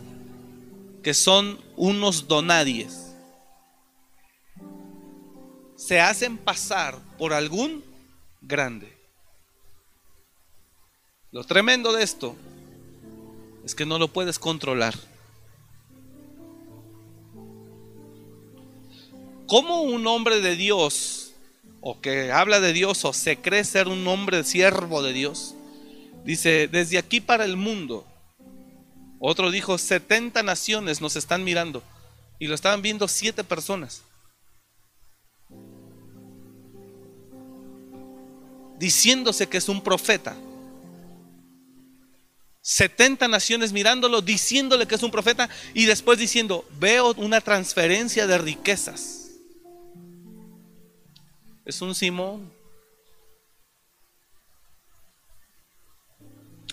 que son unos donadies, se hacen pasar por algún grande. Lo tremendo de esto es que no lo puedes controlar. ¿Cómo un hombre de Dios, o que habla de Dios, o se cree ser un hombre siervo de Dios, dice, desde aquí para el mundo, otro dijo, 70 naciones nos están mirando, y lo estaban viendo siete personas. Diciéndose que es un profeta. 70 naciones mirándolo, diciéndole que es un profeta y después diciendo, veo una transferencia de riquezas. Es un Simón.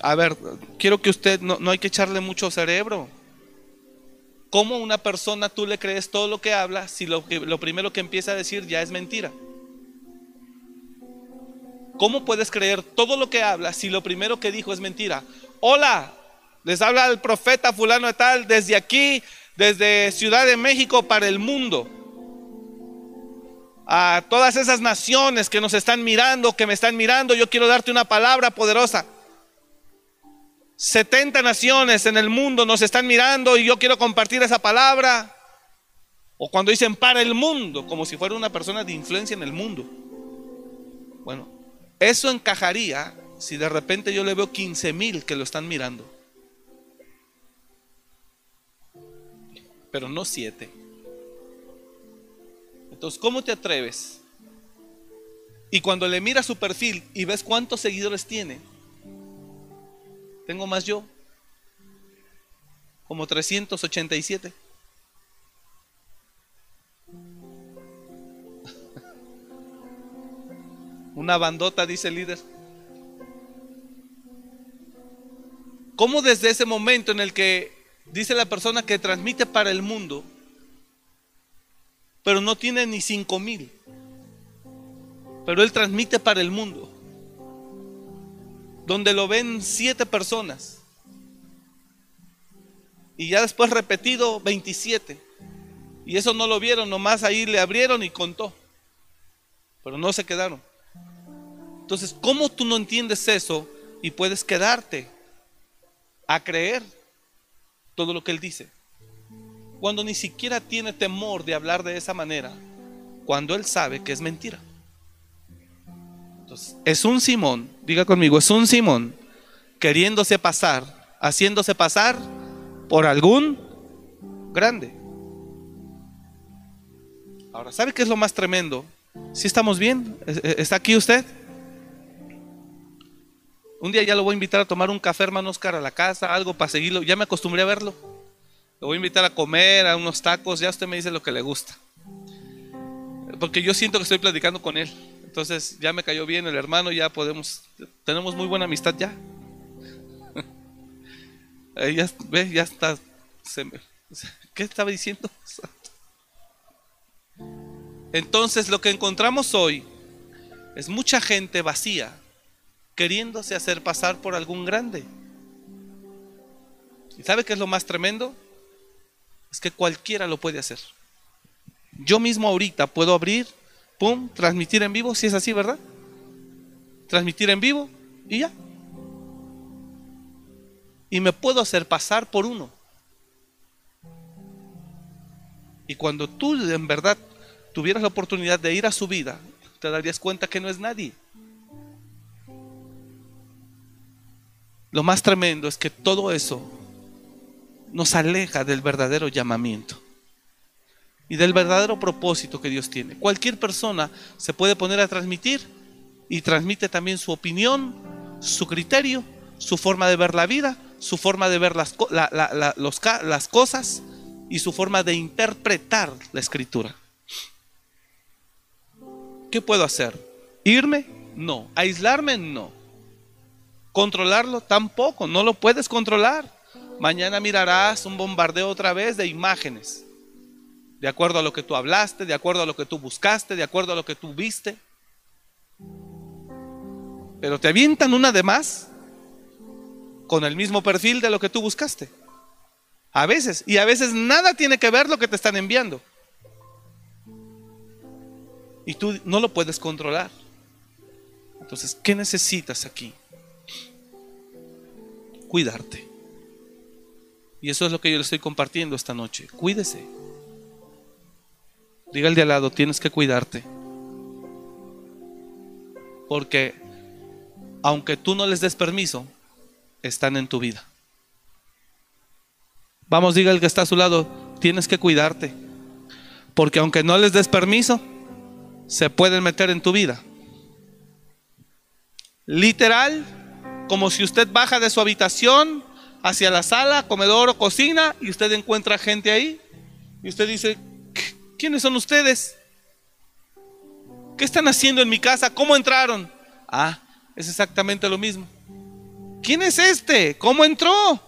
A ver, quiero que usted, no, no hay que echarle mucho cerebro. ¿Cómo una persona tú le crees todo lo que habla si lo, lo primero que empieza a decir ya es mentira? ¿Cómo puedes creer todo lo que habla si lo primero que dijo es mentira? Hola, les habla el profeta fulano de tal desde aquí, desde Ciudad de México para el mundo. A todas esas naciones que nos están mirando, que me están mirando, yo quiero darte una palabra poderosa. 70 naciones en el mundo nos están mirando y yo quiero compartir esa palabra. O cuando dicen para el mundo, como si fuera una persona de influencia en el mundo. Bueno, eso encajaría si de repente yo le veo 15 mil que lo están mirando. Pero no siete. Entonces, ¿cómo te atreves? Y cuando le miras su perfil y ves cuántos seguidores tiene, tengo más yo, como 387. *laughs* Una bandota, dice el líder. ¿Cómo desde ese momento en el que dice la persona que transmite para el mundo, pero no tiene ni cinco mil, pero él transmite para el mundo, donde lo ven siete personas, Y ya después repetido 27. Y eso no lo vieron, nomás ahí le abrieron y contó. Pero no se quedaron. Entonces, ¿cómo tú no entiendes eso y puedes quedarte a creer todo lo que él dice? Cuando ni siquiera tiene temor de hablar de esa manera, cuando él sabe que es mentira. Entonces, es un Simón, diga conmigo, es un Simón queriéndose pasar, haciéndose pasar por algún grande. Ahora, ¿sabe qué es lo más tremendo? Si estamos bien? ¿Está aquí usted? Un día ya lo voy a invitar a tomar un café, hermano Oscar, a la casa, algo para seguirlo. Ya me acostumbré a verlo. Lo voy a invitar a comer, a unos tacos, ya usted me dice lo que le gusta. Porque yo siento que estoy platicando con él. Entonces ya me cayó bien el hermano, ya podemos, tenemos muy buena amistad ya. *laughs* ya, ve, ya está. ¿Qué estaba diciendo? Entonces lo que encontramos hoy es mucha gente vacía queriéndose hacer pasar por algún grande. ¿Y sabe qué es lo más tremendo? Es que cualquiera lo puede hacer. Yo mismo ahorita puedo abrir, pum, transmitir en vivo, si es así, ¿verdad? Transmitir en vivo y ya. Y me puedo hacer pasar por uno. Y cuando tú en verdad tuvieras la oportunidad de ir a su vida, te darías cuenta que no es nadie. Lo más tremendo es que todo eso nos aleja del verdadero llamamiento y del verdadero propósito que Dios tiene. Cualquier persona se puede poner a transmitir y transmite también su opinión, su criterio, su forma de ver la vida, su forma de ver las, las cosas y su forma de interpretar la escritura. ¿Qué puedo hacer? ¿Irme? No. ¿Aislarme? No. ¿Controlarlo? Tampoco. No lo puedes controlar. Mañana mirarás un bombardeo otra vez de imágenes. De acuerdo a lo que tú hablaste, de acuerdo a lo que tú buscaste, de acuerdo a lo que tú viste. Pero te avientan una de más con el mismo perfil de lo que tú buscaste. A veces. Y a veces nada tiene que ver lo que te están enviando. Y tú no lo puedes controlar. Entonces, ¿qué necesitas aquí? Cuidarte. Y eso es lo que yo le estoy compartiendo esta noche. Cuídese. Diga al de al lado, tienes que cuidarte. Porque aunque tú no les des permiso, están en tu vida. Vamos, diga el que está a su lado, tienes que cuidarte. Porque aunque no les des permiso, se pueden meter en tu vida. Literal, como si usted baja de su habitación hacia la sala, comedor o cocina y usted encuentra gente ahí y usted dice, ¿quiénes son ustedes? ¿Qué están haciendo en mi casa? ¿Cómo entraron? Ah, es exactamente lo mismo. ¿Quién es este? ¿Cómo entró?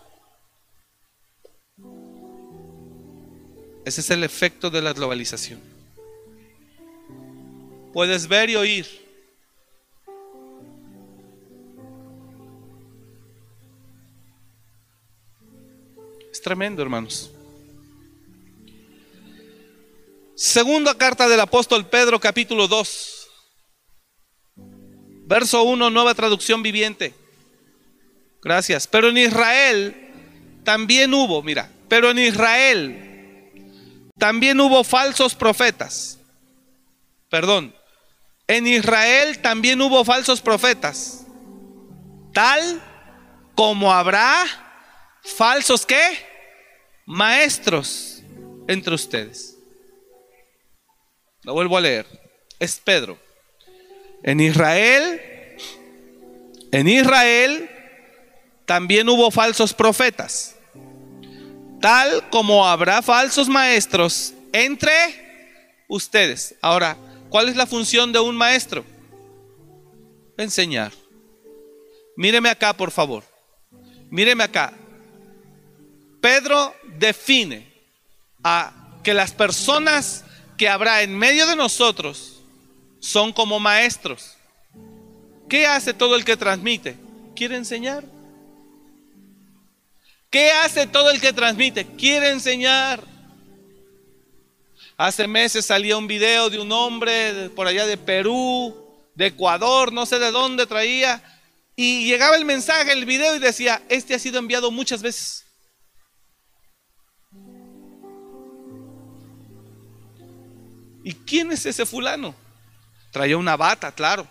Ese es el efecto de la globalización puedes ver y oír. Tremendo, hermanos. Segunda carta del apóstol Pedro, capítulo 2. Verso 1, nueva traducción viviente. Gracias. Pero en Israel también hubo, mira, pero en Israel también hubo falsos profetas. Perdón, en Israel también hubo falsos profetas, tal como habrá falsos qué? Maestros entre ustedes. Lo vuelvo a leer. Es Pedro. En Israel, en Israel también hubo falsos profetas, tal como habrá falsos maestros entre ustedes. Ahora, ¿Cuál es la función de un maestro? Enseñar. Míreme acá, por favor. Míreme acá. Pedro define a que las personas que habrá en medio de nosotros son como maestros. ¿Qué hace todo el que transmite? ¿Quiere enseñar? ¿Qué hace todo el que transmite? Quiere enseñar. Hace meses salía un video de un hombre por allá de Perú, de Ecuador, no sé de dónde traía, y llegaba el mensaje, el video y decía, este ha sido enviado muchas veces. ¿Y quién es ese fulano? Traía una bata, claro.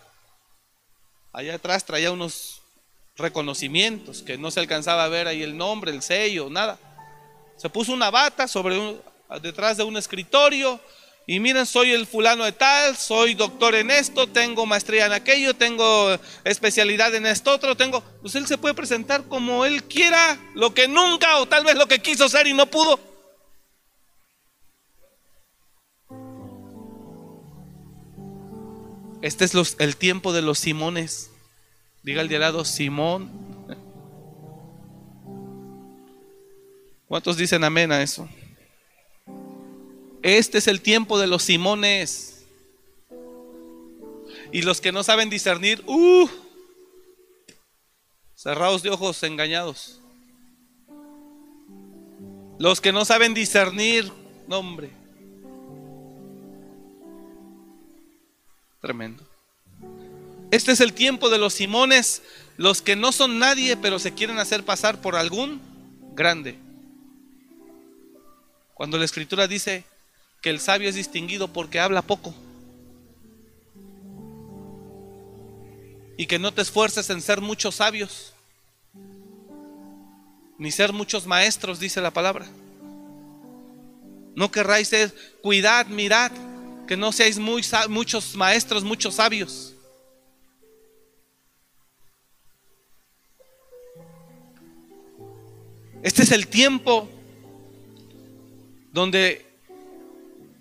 Allá atrás traía unos reconocimientos que no se alcanzaba a ver ahí el nombre, el sello, nada. Se puso una bata sobre detrás de un escritorio y miren, soy el fulano de tal, soy doctor en esto, tengo maestría en aquello, tengo especialidad en esto otro, tengo, pues él se puede presentar como él quiera, lo que nunca o tal vez lo que quiso ser y no pudo. Este es el tiempo de los Simones. Diga el de al lado, Simón. ¿Cuántos dicen amén a eso? Este es el tiempo de los Simones. Y los que no saben discernir, uh, cerrados de ojos, engañados. Los que no saben discernir, no hombre. Tremendo. Este es el tiempo de los Simones, los que no son nadie, pero se quieren hacer pasar por algún grande. Cuando la escritura dice que el sabio es distinguido porque habla poco. Y que no te esfuerces en ser muchos sabios, ni ser muchos maestros, dice la palabra. No querráis ser, cuidad, mirad, que no seáis muy, muchos maestros, muchos sabios. Este es el tiempo donde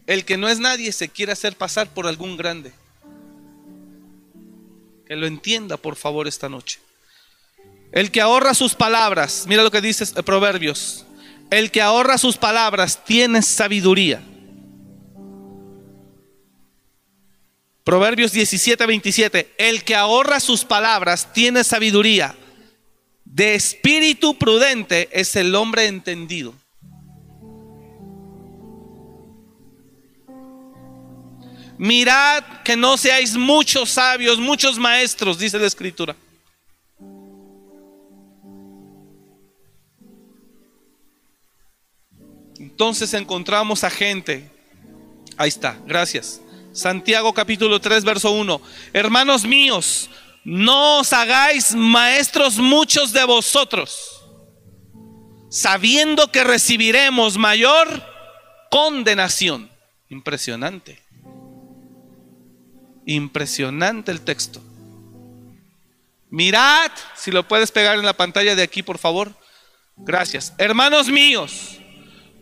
el que no es nadie se quiere hacer pasar por algún grande. Que lo entienda, por favor, esta noche. El que ahorra sus palabras, mira lo que dice Proverbios. El que ahorra sus palabras tiene sabiduría. Proverbios 17, 27. El que ahorra sus palabras tiene sabiduría. De espíritu prudente es el hombre entendido. Mirad que no seáis muchos sabios, muchos maestros, dice la escritura. Entonces encontramos a gente. Ahí está, gracias. Santiago capítulo 3, verso 1. Hermanos míos, no os hagáis maestros muchos de vosotros, sabiendo que recibiremos mayor condenación. Impresionante. Impresionante el texto. Mirad, si lo puedes pegar en la pantalla de aquí, por favor. Gracias. Hermanos míos,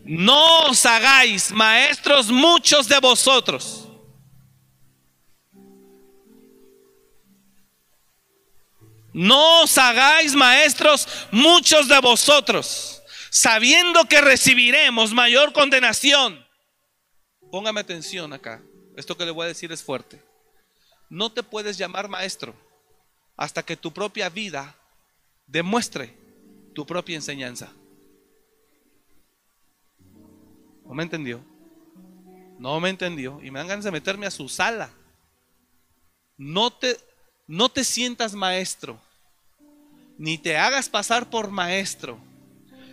no os hagáis maestros muchos de vosotros No os hagáis maestros muchos de vosotros, sabiendo que recibiremos mayor condenación. Póngame atención acá. Esto que le voy a decir es fuerte. No te puedes llamar maestro hasta que tu propia vida demuestre tu propia enseñanza. ¿No me entendió? No me entendió. Y me dan ganas de meterme a su sala. No te no te sientas maestro, ni te hagas pasar por maestro,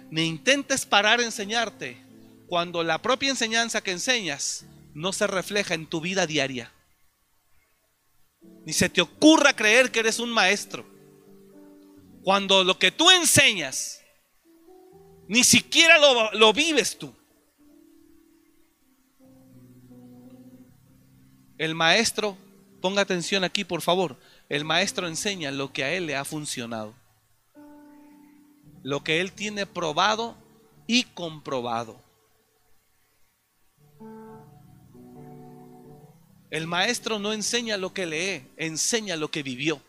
ni intentes parar a enseñarte cuando la propia enseñanza que enseñas no se refleja en tu vida diaria. Ni se te ocurra creer que eres un maestro. Cuando lo que tú enseñas, ni siquiera lo, lo vives tú. El maestro, ponga atención aquí por favor, el maestro enseña lo que a él le ha funcionado. Lo que él tiene probado y comprobado. El maestro no enseña lo que lee, enseña lo que vivió.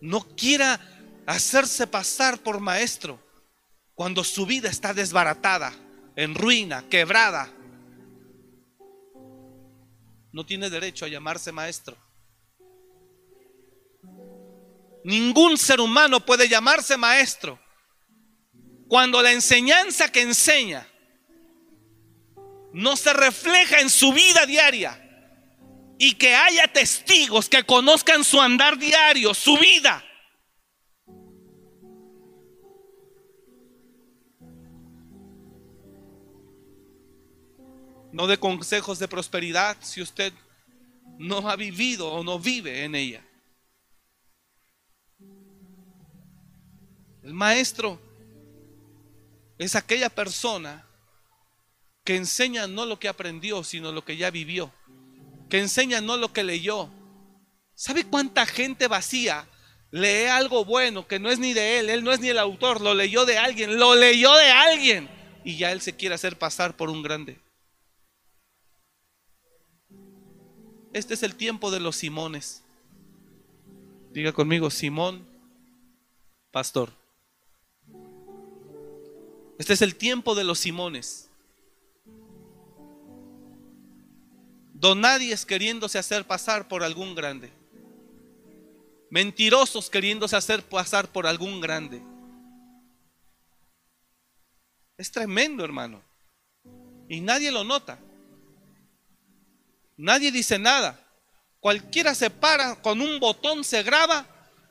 No quiera hacerse pasar por maestro cuando su vida está desbaratada, en ruina, quebrada no tiene derecho a llamarse maestro. Ningún ser humano puede llamarse maestro cuando la enseñanza que enseña no se refleja en su vida diaria y que haya testigos que conozcan su andar diario, su vida. No de consejos de prosperidad si usted no ha vivido o no vive en ella. El maestro es aquella persona que enseña no lo que aprendió, sino lo que ya vivió. Que enseña no lo que leyó. ¿Sabe cuánta gente vacía lee algo bueno que no es ni de él? Él no es ni el autor, lo leyó de alguien, lo leyó de alguien. Y ya él se quiere hacer pasar por un grande. Este es el tiempo de los Simones. Diga conmigo, Simón, pastor. Este es el tiempo de los Simones. Don nadie es queriéndose hacer pasar por algún grande. Mentirosos queriéndose hacer pasar por algún grande. Es tremendo, hermano. Y nadie lo nota. Nadie dice nada. Cualquiera se para con un botón, se graba,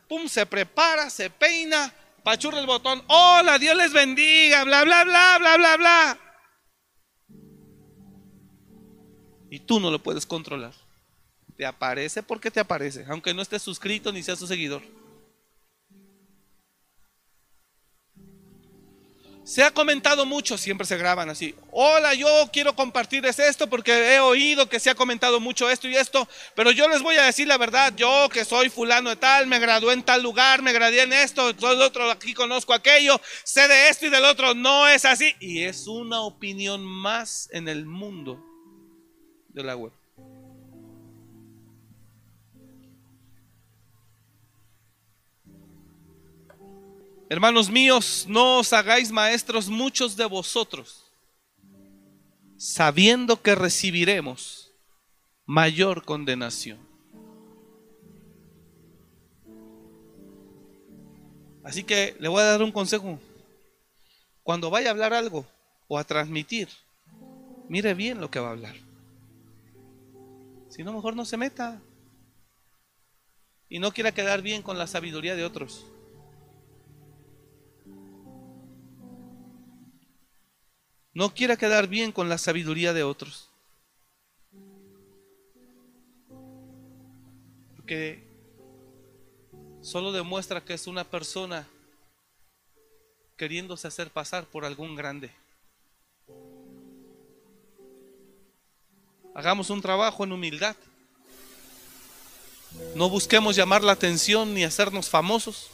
pum, se prepara, se peina, pachurra el botón. Hola, Dios les bendiga, bla, bla, bla, bla, bla, bla. Y tú no lo puedes controlar. Te aparece porque te aparece, aunque no estés suscrito ni seas su seguidor. Se ha comentado mucho, siempre se graban así. Hola, yo quiero compartirles esto porque he oído que se ha comentado mucho esto y esto, pero yo les voy a decir la verdad. Yo que soy fulano de tal, me gradué en tal lugar, me gradué en esto, soy otro, aquí conozco aquello, sé de esto y del otro. No es así. Y es una opinión más en el mundo de la web. Hermanos míos, no os hagáis maestros muchos de vosotros, sabiendo que recibiremos mayor condenación. Así que le voy a dar un consejo. Cuando vaya a hablar algo o a transmitir, mire bien lo que va a hablar. Si no, mejor no se meta. Y no quiera quedar bien con la sabiduría de otros. No quiera quedar bien con la sabiduría de otros. Porque solo demuestra que es una persona queriéndose hacer pasar por algún grande. Hagamos un trabajo en humildad. No busquemos llamar la atención ni hacernos famosos,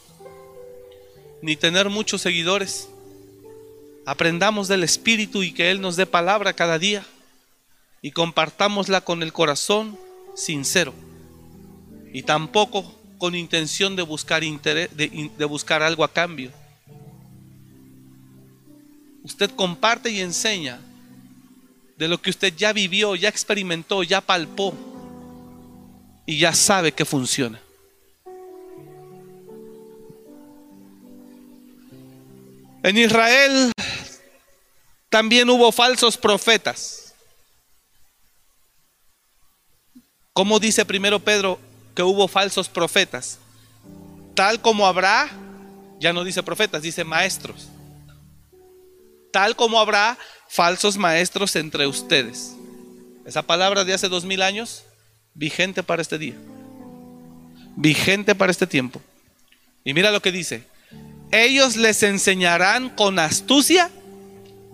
ni tener muchos seguidores. Aprendamos del Espíritu y que Él nos dé palabra cada día y compartámosla con el corazón sincero y tampoco con intención de buscar, interés, de, buscar algo a cambio. Usted comparte y enseña de lo que usted ya vivió, ya experimentó, ya palpó y ya sabe que funciona. En Israel también hubo falsos profetas. ¿Cómo dice primero Pedro que hubo falsos profetas? Tal como habrá, ya no dice profetas, dice maestros. Tal como habrá falsos maestros entre ustedes. Esa palabra de hace dos mil años, vigente para este día. Vigente para este tiempo. Y mira lo que dice. Ellos les enseñarán con astucia,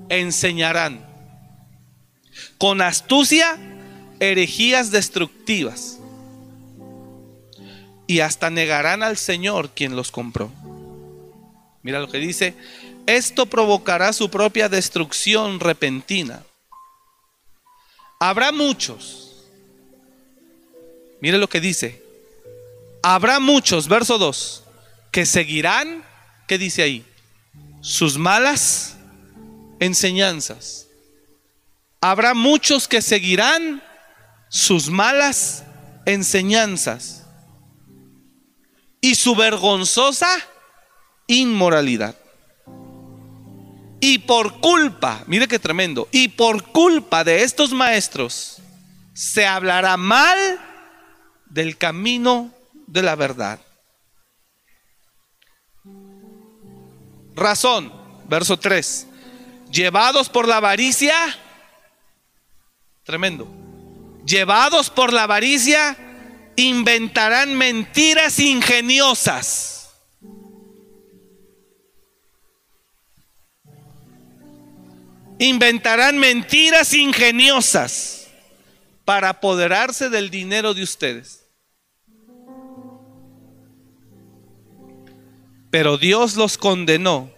enseñarán. Con astucia, herejías destructivas. Y hasta negarán al Señor quien los compró. Mira lo que dice, esto provocará su propia destrucción repentina. Habrá muchos. Mire lo que dice. Habrá muchos, verso 2, que seguirán, ¿qué dice ahí? Sus malas enseñanzas. Habrá muchos que seguirán sus malas enseñanzas. y su vergonzosa inmoralidad. Y por culpa, mire qué tremendo, y por culpa de estos maestros se hablará mal del camino de la verdad. Razón, verso 3. Llevados por la avaricia, tremendo. Llevados por la avaricia, inventarán mentiras ingeniosas inventarán mentiras ingeniosas para apoderarse del dinero de ustedes. Pero Dios los condenó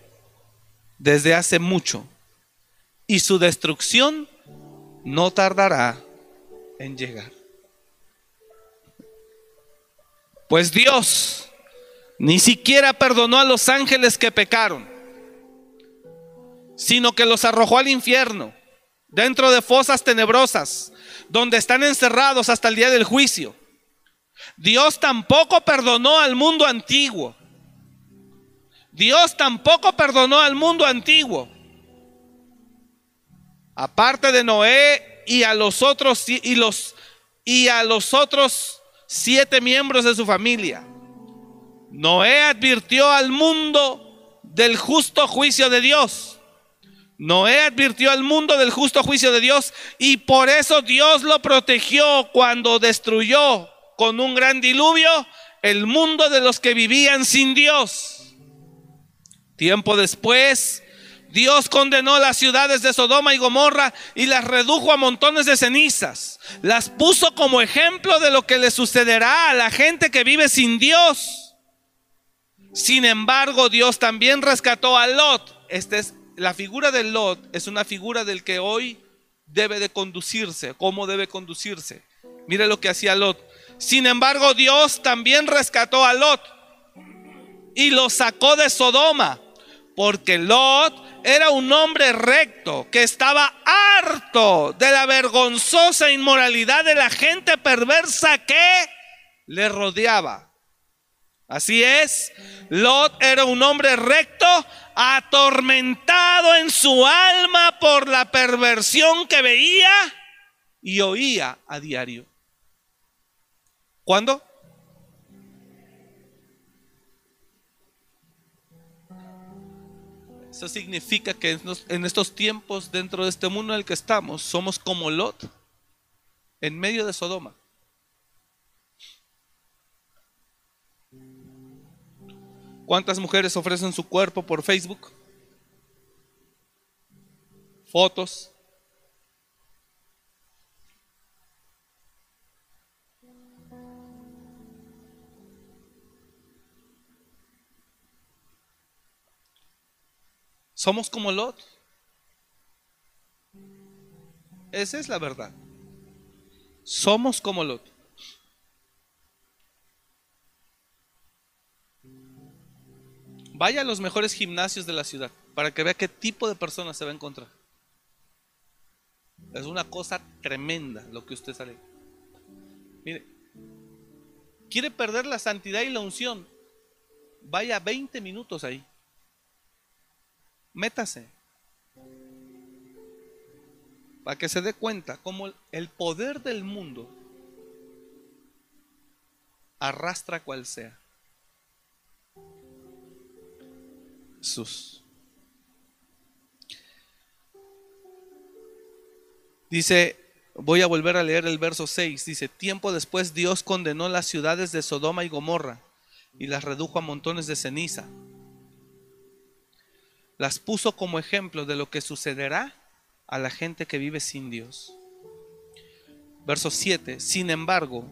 desde hace mucho y su destrucción no tardará en llegar. Pues Dios ni siquiera perdonó a los ángeles que pecaron sino que los arrojó al infierno, dentro de fosas tenebrosas, donde están encerrados hasta el día del juicio. Dios tampoco perdonó al mundo antiguo. Dios tampoco perdonó al mundo antiguo. Aparte de Noé y a los otros y los y a los otros siete miembros de su familia. Noé advirtió al mundo del justo juicio de Dios. Noé advirtió al mundo del justo juicio de Dios y por eso Dios lo protegió cuando destruyó con un gran diluvio el mundo de los que vivían sin Dios. Tiempo después, Dios condenó las ciudades de Sodoma y Gomorra y las redujo a montones de cenizas. Las puso como ejemplo de lo que le sucederá a la gente que vive sin Dios. Sin embargo, Dios también rescató a Lot. Este es la figura de Lot es una figura del que hoy debe de conducirse, cómo debe conducirse. Mire lo que hacía Lot. Sin embargo, Dios también rescató a Lot y lo sacó de Sodoma, porque Lot era un hombre recto que estaba harto de la vergonzosa inmoralidad de la gente perversa que le rodeaba. Así es, Lot era un hombre recto, atormentado en su alma por la perversión que veía y oía a diario. ¿Cuándo? Eso significa que en estos tiempos, dentro de este mundo en el que estamos, somos como Lot, en medio de Sodoma. ¿Cuántas mujeres ofrecen su cuerpo por Facebook? Fotos. Somos como Lot. Esa es la verdad. Somos como Lot. Vaya a los mejores gimnasios de la ciudad para que vea qué tipo de personas se va a encontrar. Es una cosa tremenda lo que usted sale. Mire, quiere perder la santidad y la unción. Vaya 20 minutos ahí. Métase. Para que se dé cuenta cómo el poder del mundo arrastra cual sea. Jesús. Dice, voy a volver a leer el verso 6, dice, tiempo después Dios condenó las ciudades de Sodoma y Gomorra y las redujo a montones de ceniza. Las puso como ejemplo de lo que sucederá a la gente que vive sin Dios. Verso 7, sin embargo,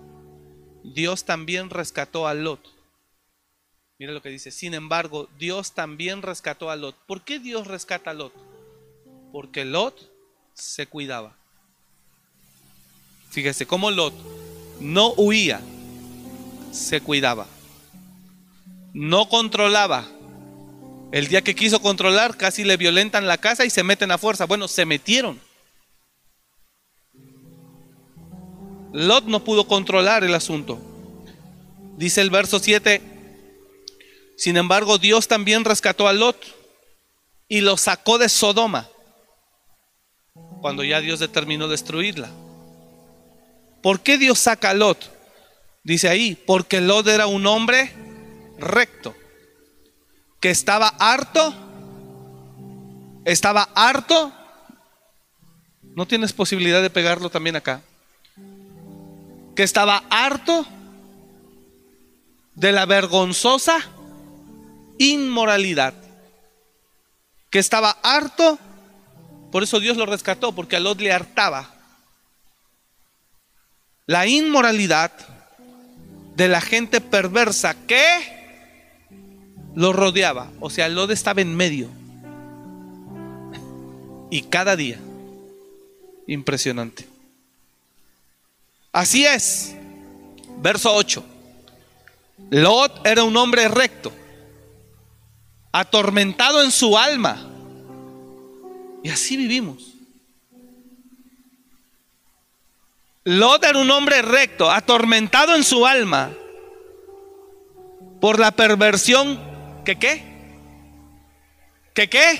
Dios también rescató a Lot Mira lo que dice. Sin embargo, Dios también rescató a Lot. ¿Por qué Dios rescata a Lot? Porque Lot se cuidaba. Fíjese cómo Lot no huía, se cuidaba. No controlaba. El día que quiso controlar, casi le violentan la casa y se meten a fuerza. Bueno, se metieron. Lot no pudo controlar el asunto. Dice el verso 7, Sin embargo, Dios también rescató a Lot y lo sacó de Sodoma cuando ya Dios determinó destruirla. ¿Por qué Dios saca a Lot? Dice ahí, porque Lot era un hombre recto, que estaba harto, estaba harto, no tienes posibilidad de pegarlo también acá, que estaba harto de la vergonzosa inmoralidad, que estaba harto, por eso Dios lo rescató, porque a Lot le hartaba la inmoralidad de la gente perversa que lo rodeaba. O sea, Lot estaba en medio. Y cada día. Impresionante. Así es. Verso 8. Lot era un hombre recto, atormentado en su alma. Y así vivimos. Lot era un hombre recto, atormentado en su alma por la perversión que qué? ¿Que qué?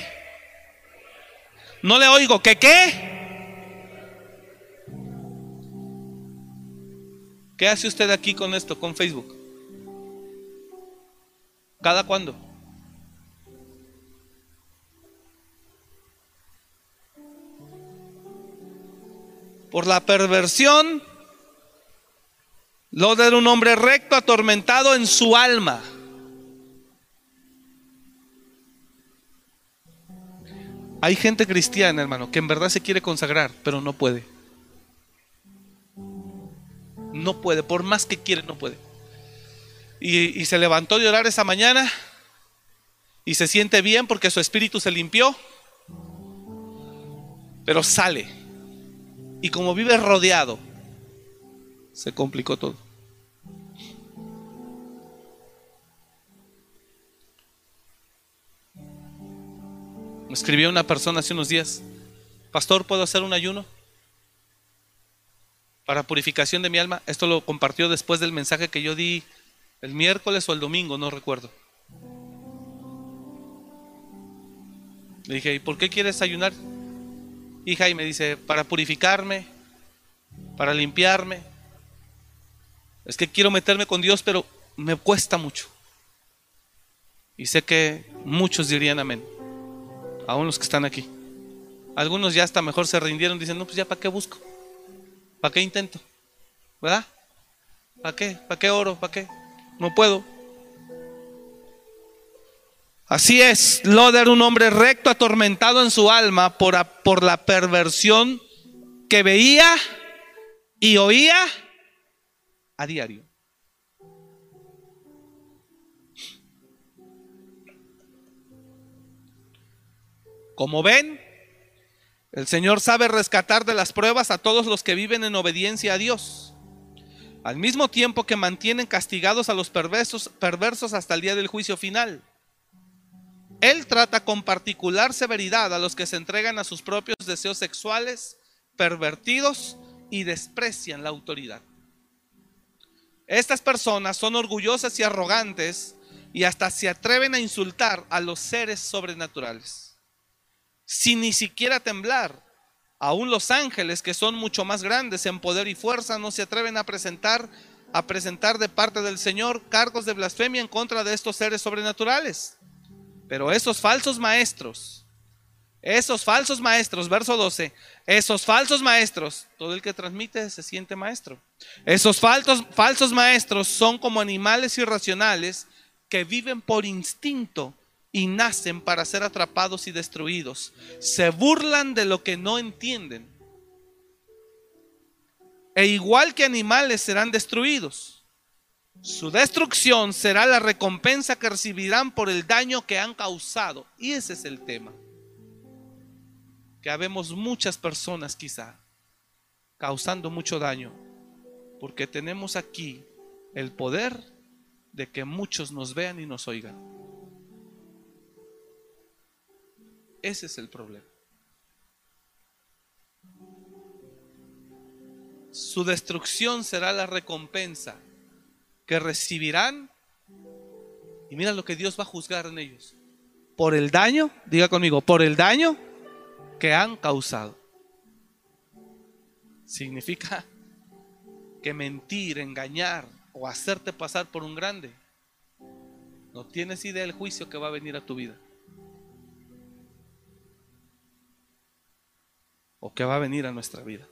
No le oigo, ¿que qué? ¿Qué hace usted aquí con esto, con Facebook? ¿Cada cuándo? por la perversión. Lot era un hombre recto, atormentado en su alma. Hay gente cristiana, hermano, que en verdad se quiere consagrar, pero no puede. No puede, por más que quiere, no puede. Y, se levantó de orar esa mañana y se siente bien porque su espíritu se limpió, pero sale y como vive rodeado, se complicó todo. Me escribió una persona hace unos días, Pastor, ¿puedo hacer un ayuno? Para purificación de mi alma. Esto lo compartió después del mensaje que yo di el miércoles o el domingo, no recuerdo. Le dije, ¿y por qué quieres ayunar? hija y me dice, para purificarme, para limpiarme. Es que quiero meterme con Dios, pero me cuesta mucho. Y sé que muchos dirían amén, aún los que están aquí. Algunos ya hasta mejor se rindieron, dicen, no, pues ya para qué busco, para qué intento, ¿verdad? ¿Para qué? ¿Para qué oro? ¿Para qué? No puedo. Así es, Loder, un hombre recto, atormentado en su alma por, por la perversión que veía y oía a diario. Como ven, el Señor sabe rescatar de las pruebas a todos los que viven en obediencia a Dios, al mismo tiempo que mantienen castigados a los perversos, perversos hasta el día del juicio final. Él trata con particular severidad a los que se entregan a sus propios deseos sexuales, pervertidos y desprecian la autoridad. Estas personas son orgullosas y arrogantes y hasta se atreven a insultar a los seres sobrenaturales, sin ni siquiera temblar. Aún los ángeles, que son mucho más grandes en poder y fuerza, no se atreven a presentar a presentar de parte del Señor cargos de blasfemia en contra de estos seres sobrenaturales. Pero esos falsos maestros, esos falsos maestros, verso 12, esos falsos maestros, todo el que transmite se siente maestro. Esos falsos, falsos maestros son como animales irracionales que viven por instinto y nacen para ser atrapados y destruidos. Se burlan de lo que no entienden. E igual que animales serán destruidos. Su destrucción será la recompensa que recibirán por el daño que han causado. Y ese es el tema. Que habemos muchas personas quizá causando mucho daño. Porque tenemos aquí el poder de que muchos nos vean y nos oigan. Ese es el problema. Su destrucción será la recompensa que recibirán Y mira lo que Dios va a juzgar en ellos. Por el daño, diga conmigo, por el daño que han causado. Significa que mentir, engañar o hacerte pasar por un grande, no tienes idea del juicio que va a venir a tu vida. O que va a venir a nuestra vida.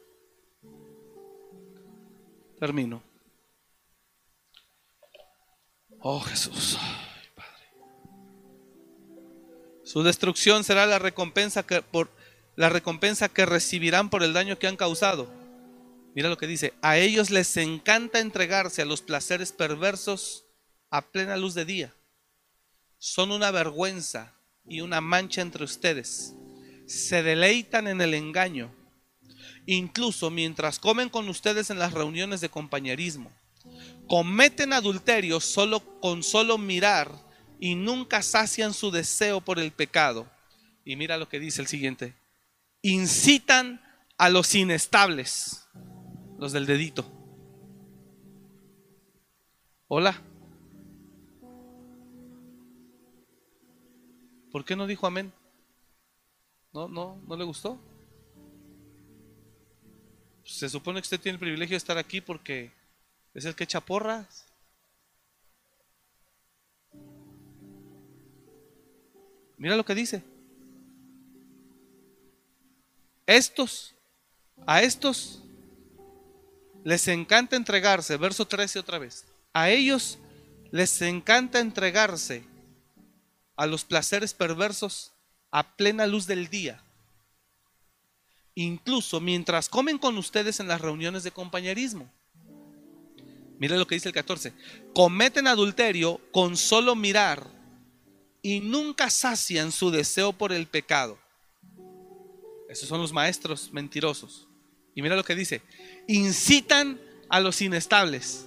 Termino. Oh Jesús. Su destrucción será la recompensa que por la recompensa que recibirán por el daño que han causado. Mira lo que dice, a ellos les encanta entregarse a los placeres perversos a plena luz de día. Son una vergüenza y una mancha entre ustedes. Se deleitan en el engaño, incluso mientras comen con ustedes en las reuniones de compañerismo. Cometen adulterio solo con solo mirar y nunca sacian su deseo por el pecado. Y mira lo que dice el siguiente. Incitan a los inestables, los del dedito. Hola. ¿Por qué no dijo amén? ¿No, no, no le gustó? Se supone que usted tiene el privilegio de estar aquí porque es el que echa porras. Mira lo que dice. Estos, a estos les encanta entregarse, verso 13 otra vez. A ellos les encanta entregarse a los placeres perversos a plena luz del día. Incluso mientras comen con ustedes en las reuniones de compañerismo. Mira lo que dice el 14. Cometen adulterio con solo mirar y nunca sacian su deseo por el pecado. Esos son los maestros mentirosos. Y mira lo que dice, incitan a los inestables.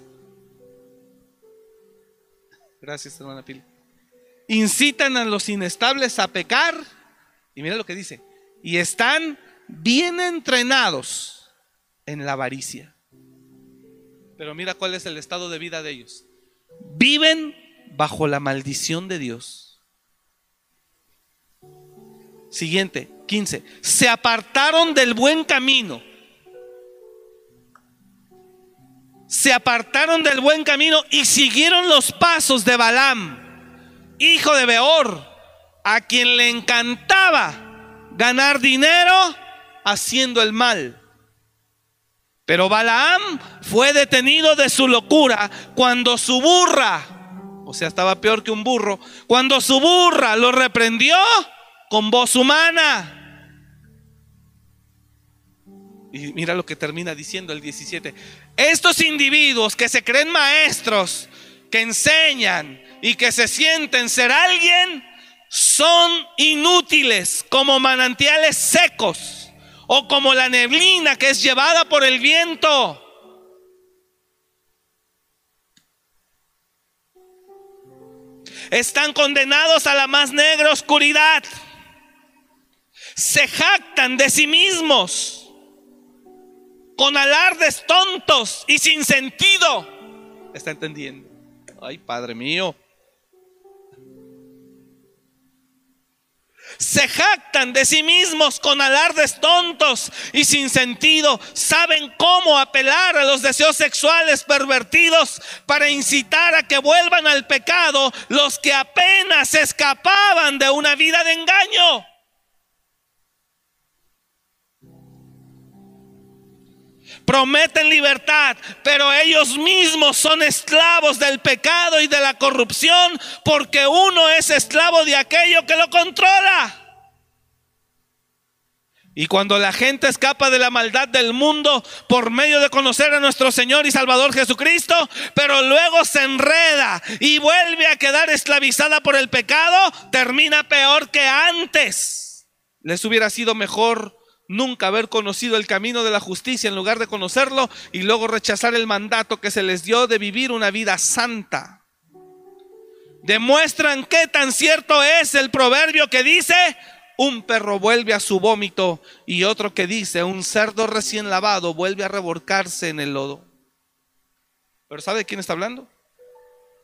Gracias, hermana Pili. Incitan a los inestables a pecar. Y mira lo que dice, y están bien entrenados en la avaricia. Pero mira cuál es el estado de vida de ellos. Viven bajo la maldición de Dios Siguiente, 15. Se apartaron del buen camino. Se apartaron del buen camino y siguieron los pasos de Balaam, hijo de Beor, a quien le encantaba ganar dinero haciendo el mal. Pero Balaam fue detenido de su locura cuando su burra, o sea, estaba peor que un burro, cuando su burra lo reprendió con voz humana. Y mira lo que termina diciendo el 17. Estos individuos que se creen maestros, que enseñan y que se sienten ser alguien, son inútiles como manantiales secos o como la neblina que es llevada por el viento. Están condenados a la más negra oscuridad se jactan de sí mismos con alardes tontos y sin sentido. ¿Está entendiendo? Ay, Padre mío. Se jactan de sí mismos con alardes tontos y sin sentido. Saben cómo apelar a los deseos sexuales pervertidos para incitar a que vuelvan al pecado los que apenas escapaban de una vida de engaño. Prometen libertad, pero ellos mismos son esclavos del pecado y de la corrupción porque uno es esclavo de aquello que lo controla. Y cuando la gente escapa de la maldad del mundo por medio de conocer a nuestro Señor y Salvador Jesucristo, pero luego se enreda y vuelve a quedar esclavizada por el pecado, termina peor que antes. Les hubiera sido mejor nunca haber conocido el camino de la justicia en lugar de conocerlo y luego rechazar el mandato que se les dio de vivir una vida santa. Demuestran qué tan cierto es el proverbio que dice, un perro vuelve a su vómito y otro que dice, un cerdo recién lavado vuelve a revolcarse en el lodo. Pero ¿sabe de quién está hablando?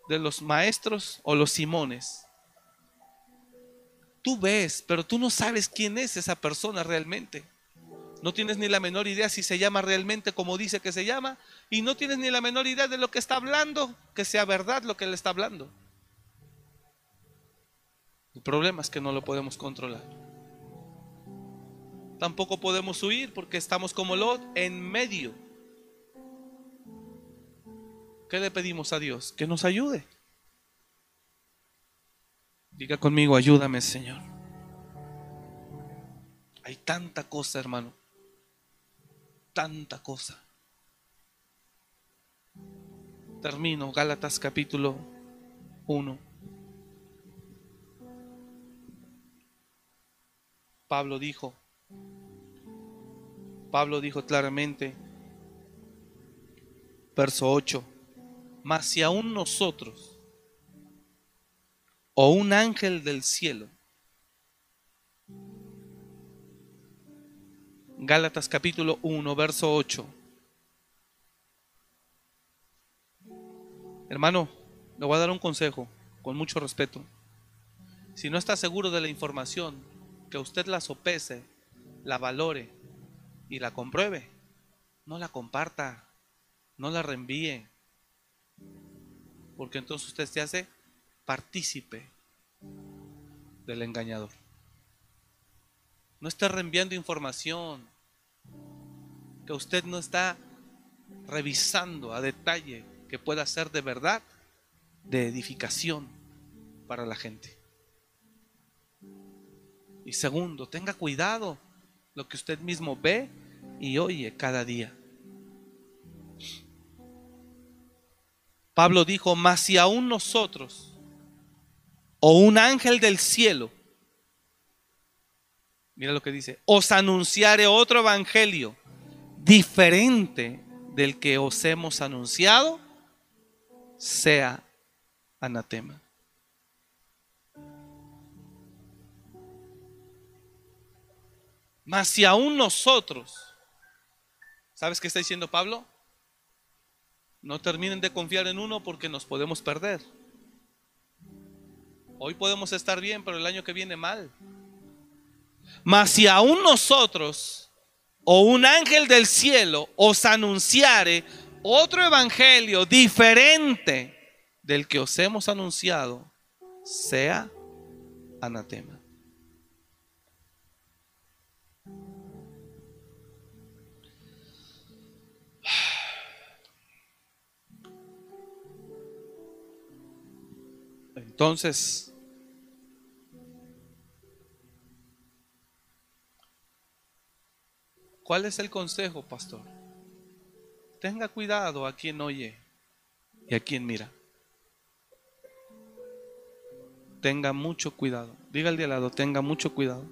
de los maestros o los Simones. Tú ves, pero tú no sabes quién es esa persona realmente. No tienes ni la menor idea si se llama realmente como dice que se llama y no tienes ni la menor idea de lo que está hablando, que sea verdad lo que él está hablando. El problema es que no lo podemos controlar. Tampoco podemos huir porque estamos como Lot en medio. ¿Qué le pedimos a Dios? Que nos ayude. Diga conmigo, ayúdame Señor. Hay tanta cosa, hermano. Tanta cosa. Termino, Gálatas capítulo 1. Pablo dijo, Pablo dijo claramente, verso 8, mas si aún nosotros o un ángel del cielo, Gálatas capítulo 1, verso 8, hermano, le voy a dar un consejo con mucho respeto. Si no está seguro de la información, que usted la sopese, la valore y la compruebe. No la comparta, no la reenvíe, porque entonces usted se hace partícipe del engañador. No está reenviando información que usted no está revisando a detalle que pueda ser de verdad, de edificación para la gente. Y segundo, tenga cuidado lo que usted mismo ve y oye cada día. Pablo dijo, mas si aún nosotros o un ángel del cielo, mira lo que dice, os anunciare otro evangelio diferente del que os hemos anunciado, sea anatema. Mas si aún nosotros, ¿sabes qué está diciendo Pablo? No terminen de confiar en uno porque nos podemos perder. Hoy podemos estar bien, pero el año que viene mal. Mas si aún nosotros o un ángel del cielo os anunciare otro evangelio diferente del que os hemos anunciado, sea anatema. Entonces, ¿cuál es el consejo, pastor? Tenga cuidado a quien oye y a quien mira. Tenga mucho cuidado. Diga al de al lado, tenga mucho cuidado.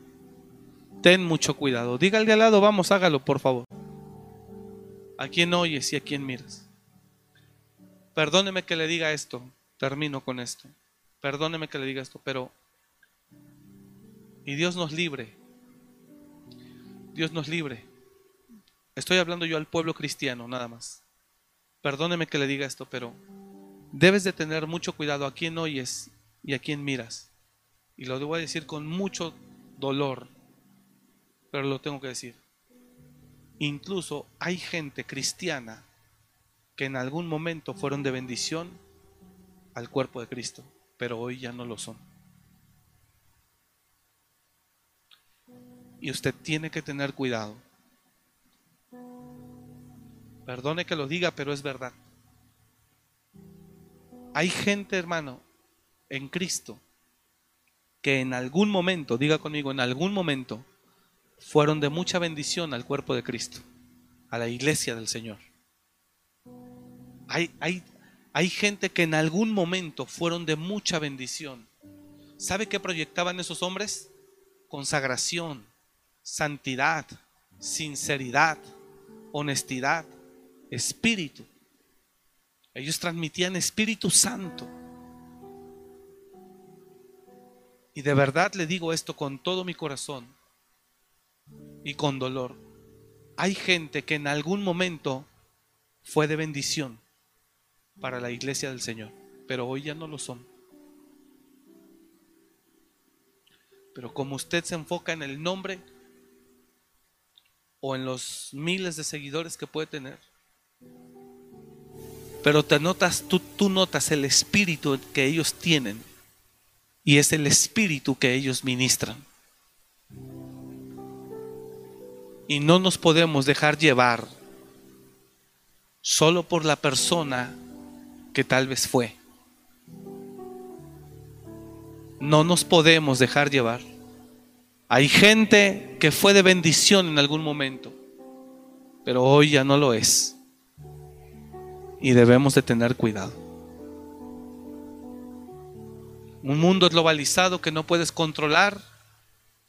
Ten mucho cuidado. Diga al de al lado, vamos, hágalo, por favor. A quien oyes y a quien miras. Perdóneme que le diga esto. Termino con esto. Perdóneme que le diga esto, pero... Y Dios nos libre. Dios nos libre. Estoy hablando yo al pueblo cristiano, nada más. Perdóneme que le diga esto, pero debes de tener mucho cuidado a quién oyes y a quién miras. Y lo debo decir con mucho dolor, pero lo tengo que decir. Incluso hay gente cristiana que en algún momento fueron de bendición al cuerpo de Cristo pero hoy ya no lo son. Y usted tiene que tener cuidado. Perdone que lo diga, pero es verdad. Hay gente, hermano, en Cristo, que en algún momento, diga conmigo, en algún momento, fueron de mucha bendición al cuerpo de Cristo, a la iglesia del Señor. Hay, hay, hay gente que en algún momento fueron de mucha bendición. ¿Sabe qué proyectaban esos hombres? Consagración, santidad, sinceridad, honestidad, espíritu. Ellos transmitían Espíritu Santo. Y de verdad le digo esto con todo mi corazón y con dolor. Hay gente que en algún momento fue de bendición para la iglesia del Señor. pero hoy ya no lo son. Pero como usted se enfoca en el nombre o en los miles de seguidores que puede tener, pero te notas, tú, tú notas el espíritu que ellos tienen y es el espíritu que ellos ministran. Y no nos podemos dejar llevar solo por la persona que tal vez fue. No nos podemos dejar llevar. Hay gente que fue de bendición en algún momento, pero hoy ya no lo es. Y debemos de tener cuidado. Un mundo globalizado que no puedes controlar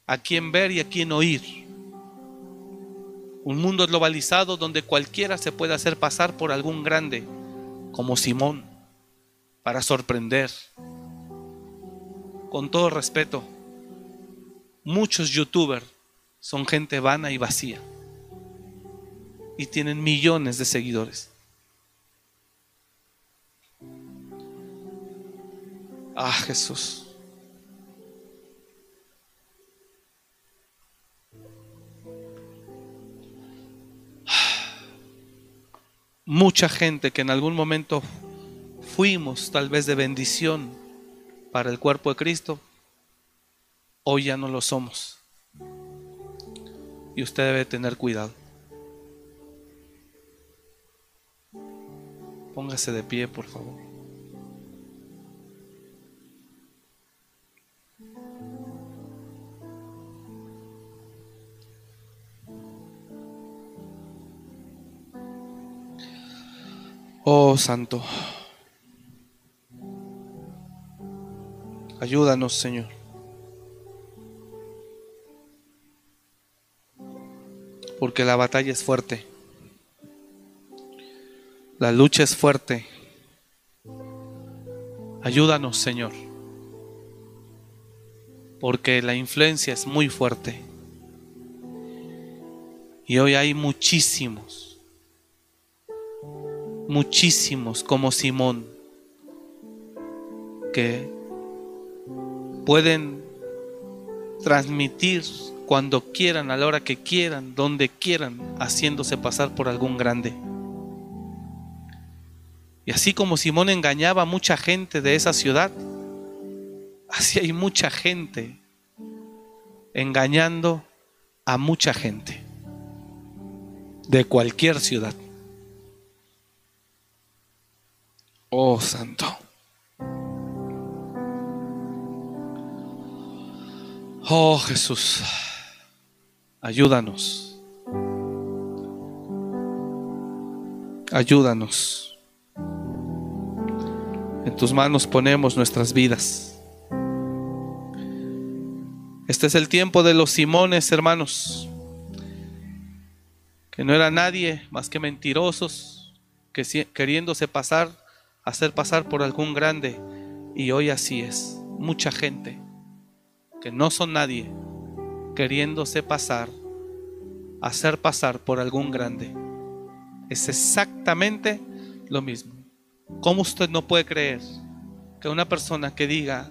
a quién ver y a quién oír. Un mundo globalizado donde cualquiera se puede hacer pasar por algún grande, como Simón, para sorprender. Con todo respeto, muchos youtubers son gente vana y vacía y tienen millones de seguidores. Ah, Jesús. mucha gente que en algún momento fuimos tal vez de bendición para el cuerpo de Cristo, hoy ya no lo somos. Y usted debe tener cuidado. Póngase de pie, por favor. Oh Santo, ayúdanos Señor. Porque la batalla es fuerte. La lucha es fuerte. Ayúdanos Señor. Porque la influencia es muy fuerte. Y hoy hay muchísimos muchísimos como Simón que pueden transmitir cuando quieran, a la hora que quieran, donde quieran, haciéndose pasar por algún grande. Y así como Simón engañaba a mucha gente de esa ciudad, así hay mucha gente engañando a mucha gente de cualquier ciudad. Oh Santo. Oh Jesús, ayúdanos. Ayúdanos. En tus manos ponemos nuestras vidas. Este es el tiempo de los Simones, hermanos, que no era nadie más que mentirosos, que queriéndose pasar hacer pasar por algún grande. Y hoy así es. Mucha gente que no son nadie queriéndose pasar, hacer pasar por algún grande. Es exactamente lo mismo. ¿Cómo usted no puede creer que una persona que diga,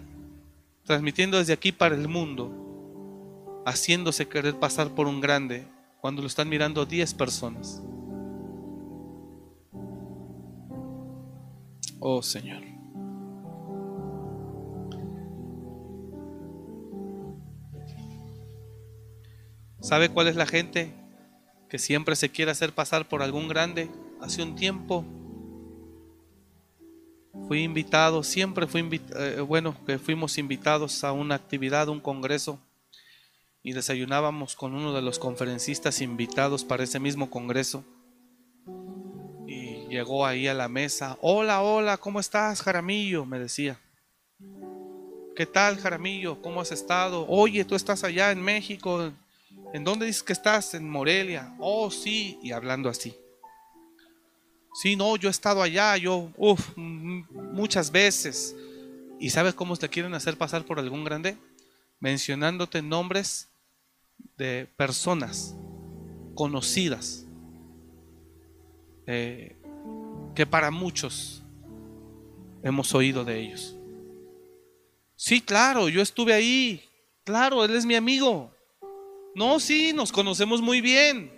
transmitiendo desde aquí para el mundo, haciéndose querer pasar por un grande, cuando lo están mirando 10 personas? Oh Señor. ¿Sabe cuál es la gente que siempre se quiere hacer pasar por algún grande? Hace un tiempo fui invitado, siempre fui invitado, eh, bueno, que fuimos invitados a una actividad, un congreso, y desayunábamos con uno de los conferencistas invitados para ese mismo congreso llegó ahí a la mesa. Hola, hola, ¿cómo estás, Jaramillo? Me decía. ¿Qué tal, Jaramillo? ¿Cómo has estado? Oye, tú estás allá en México. ¿En dónde dices que estás? En Morelia. Oh, sí. Y hablando así. Sí, no, yo he estado allá, yo, uff, muchas veces. ¿Y sabes cómo te quieren hacer pasar por algún grande? Mencionándote nombres de personas conocidas. Eh, que para muchos hemos oído de ellos. Sí, claro, yo estuve ahí. Claro, él es mi amigo. No, sí, nos conocemos muy bien.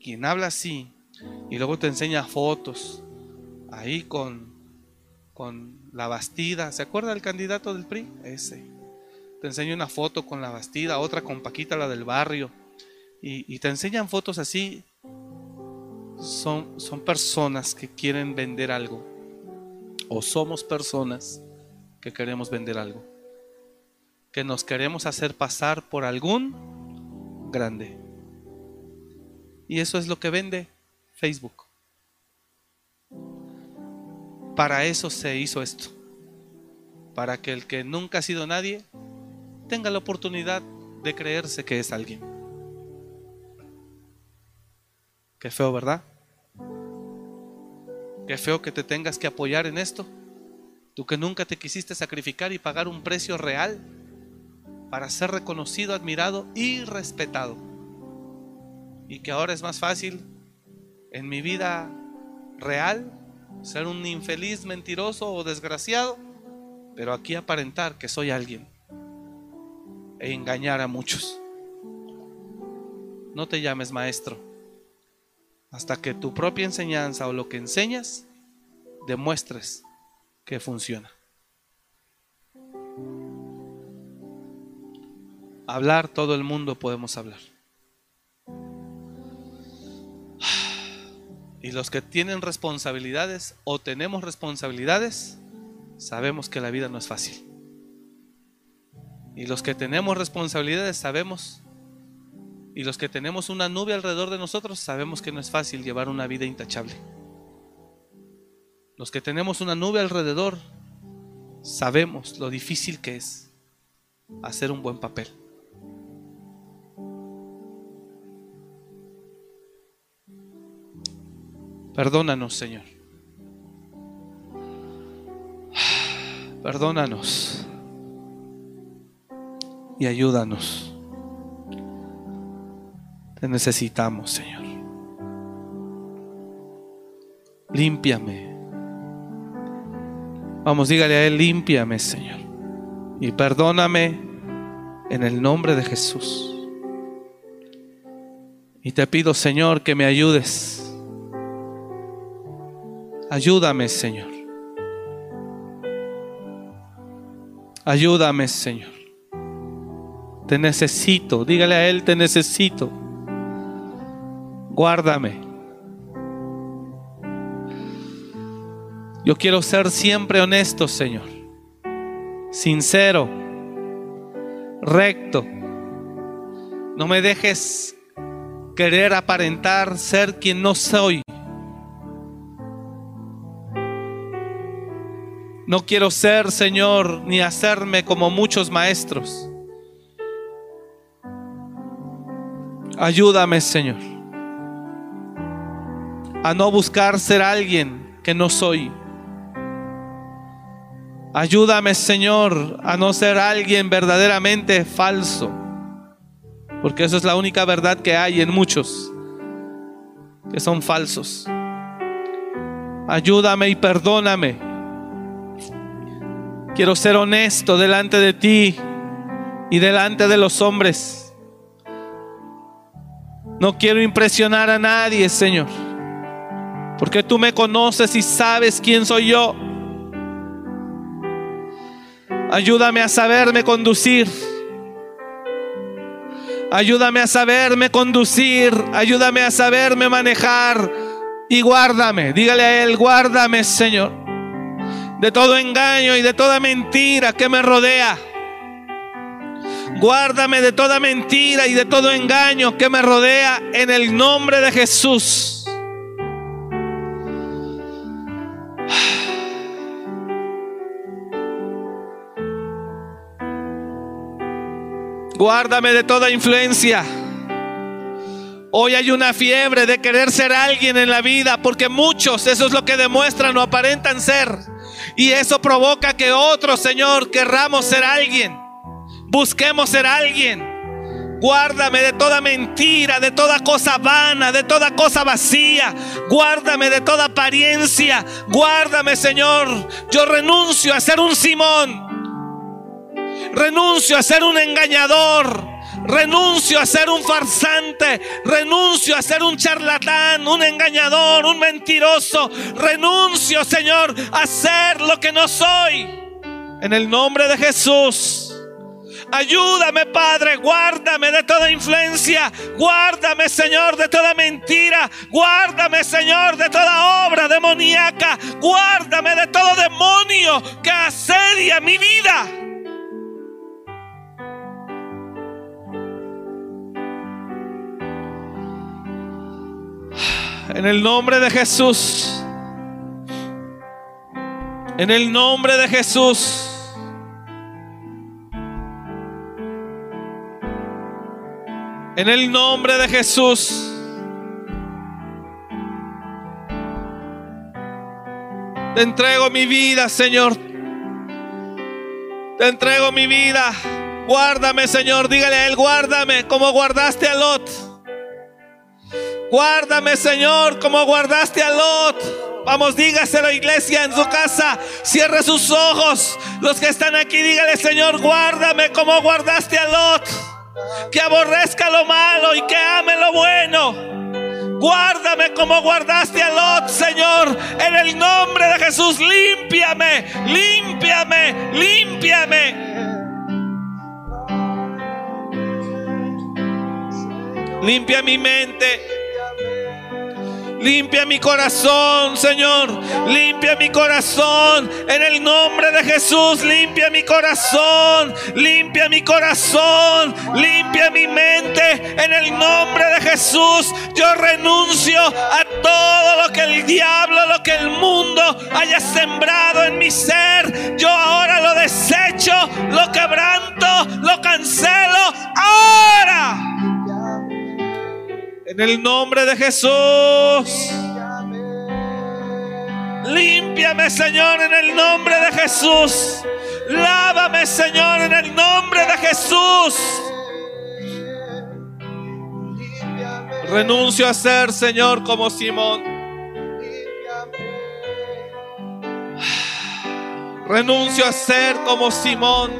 Quien habla así y luego te enseña fotos ahí con, con la Bastida. ¿Se acuerda el candidato del PRI? Ese. Te enseña una foto con la Bastida, otra con Paquita, la del barrio. Y, y te enseñan fotos así. Son, son personas que quieren vender algo. O somos personas que queremos vender algo. Que nos queremos hacer pasar por algún grande. Y eso es lo que vende Facebook. Para eso se hizo esto. Para que el que nunca ha sido nadie tenga la oportunidad de creerse que es alguien. Qué feo, ¿verdad? Qué feo que te tengas que apoyar en esto. Tú que nunca te quisiste sacrificar y pagar un precio real para ser reconocido, admirado y respetado. Y que ahora es más fácil en mi vida real ser un infeliz, mentiroso o desgraciado, pero aquí aparentar que soy alguien e engañar a muchos. No te llames maestro hasta que tu propia enseñanza o lo que enseñas demuestres que funciona. Hablar todo el mundo podemos hablar. Y los que tienen responsabilidades o tenemos responsabilidades, sabemos que la vida no es fácil. Y los que tenemos responsabilidades sabemos, y los que tenemos una nube alrededor de nosotros, sabemos que no es fácil llevar una vida intachable. Los que tenemos una nube alrededor, sabemos lo difícil que es hacer un buen papel. Perdónanos, Señor. Perdónanos. Y ayúdanos. Te necesitamos, Señor. Límpiame. Vamos, dígale a Él, límpiame, Señor. Y perdóname en el nombre de Jesús. Y te pido, Señor, que me ayudes Ayúdame, Señor. Ayúdame, Señor. Te necesito. Dígale a Él, te necesito. Guárdame. Yo quiero ser siempre honesto, Señor. Sincero. Recto. No me dejes querer aparentar ser quien no soy. No quiero ser, Señor, ni hacerme como muchos maestros. Ayúdame, Señor, a no buscar ser alguien que no soy. Ayúdame, Señor, a no ser alguien verdaderamente falso. Porque eso es la única verdad que hay en muchos, que son falsos. Ayúdame y perdóname Quiero ser honesto delante de ti y delante de los hombres. No quiero impresionar a nadie, Señor. Porque tú me conoces y sabes quién soy yo. Ayúdame a saberme conducir. Ayúdame a saberme conducir. Ayúdame a saberme manejar. Y guárdame. Dígale a Él, guárdame, Señor de todo engaño y de toda mentira que me rodea. Guárdame de toda mentira y de todo engaño que me rodea en el nombre de Jesús. Guárdame de toda influencia. Hoy hay una fiebre de querer ser alguien en la vida porque muchos, eso es lo que demuestran o aparentan ser. Y eso provoca que otros, Señor, querramos ser alguien. Busquemos ser alguien. Guárdame de toda mentira, de toda cosa vana, de toda cosa vacía. Guárdame de toda apariencia. Guárdame, Señor. Yo renuncio a ser un Simón. Renuncio a ser un engañador. Renuncio a ser un farsante. Renuncio a ser un charlatán, un engañador, un mentiroso. Renuncio, Señor, a ser lo que no soy. En el nombre de Jesús. Ayúdame, Padre, guárdame de toda influencia. Guárdame, Señor, de toda mentira. Guárdame, Señor, de toda obra demoníaca. Guárdame de todo demonio que asedia mi vida. En el nombre de Jesús. En el nombre de Jesús. En el nombre de Jesús. Te entrego mi vida, Señor. Te entrego mi vida. Guárdame, Señor. Dígale a Él, guárdame como guardaste a Lot. Guárdame, Señor, como guardaste a Lot. Vamos, dígaselo, iglesia, en su casa. Cierre sus ojos. Los que están aquí, dígale, Señor, guárdame como guardaste a Lot que aborrezca lo malo y que ame lo bueno. Guárdame como guardaste a Lot, Señor. En el nombre de Jesús, límpiame, límpiame, límpiame. Limpia mi mente. Limpia mi corazón, Señor. Limpia mi corazón. En el nombre de Jesús, limpia mi corazón. Limpia mi corazón. Limpia mi mente. En el nombre de Jesús, yo renuncio a todo lo que el diablo, lo que el mundo haya sembrado en mi ser. Yo ahora lo desecho, lo quebranto, En el nombre de Jesús. Límpiame, Señor, en el nombre de Jesús. Lávame, Señor, en el nombre de Jesús. Renuncio a ser, Señor, como Simón. Renuncio a ser como Simón.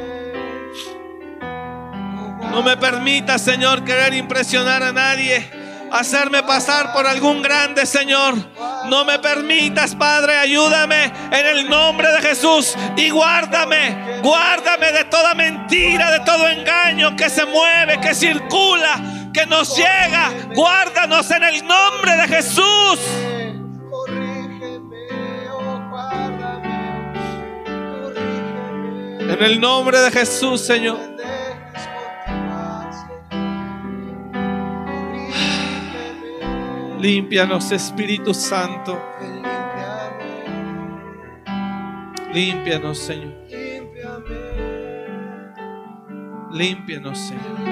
No me permita, Señor, querer impresionar a nadie hacerme pasar por algún grande, Señor. No me permitas, Padre, ayúdame en el nombre de Jesús y guárdame, guárdame de toda mentira, de todo engaño que se mueve, que circula, que nos llega. Guárdanos en el nombre de Jesús. En el nombre de Jesús, Señor. Límpianos, Espíritu Santo. Límpianos, Señor. Límpianos, Señor.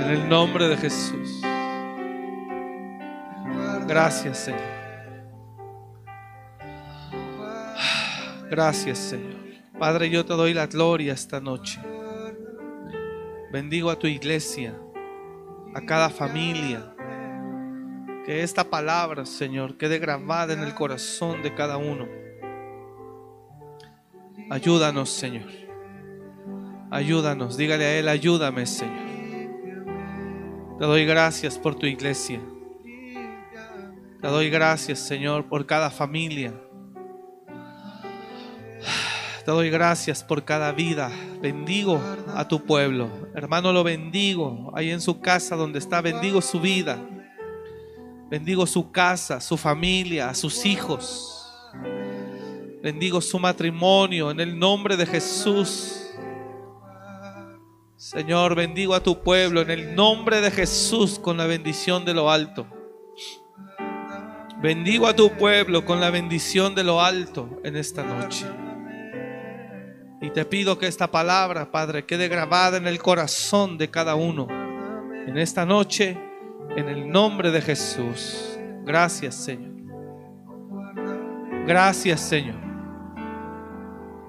En el nombre de Jesús. Gracias, Señor. Gracias, Señor. Padre, yo te doy la gloria esta noche. Bendigo a tu iglesia, a cada familia. Que esta palabra, Señor, quede grabada en el corazón de cada uno. Ayúdanos, Señor. Ayúdanos. Dígale a Él, ayúdame, Señor. Te doy gracias por tu iglesia. Te doy gracias, Señor, por cada familia. Te doy gracias por cada vida. Bendigo a tu pueblo. Hermano, lo bendigo. Ahí en su casa donde está, bendigo su vida. Bendigo su casa, su familia, sus hijos. Bendigo su matrimonio en el nombre de Jesús. Señor, bendigo a tu pueblo en el nombre de Jesús con la bendición de lo alto. Bendigo a tu pueblo con la bendición de lo alto en esta noche. Y te pido que esta palabra, Padre, quede grabada en el corazón de cada uno. En esta noche, en el nombre de Jesús. Gracias, Señor. Gracias, Señor.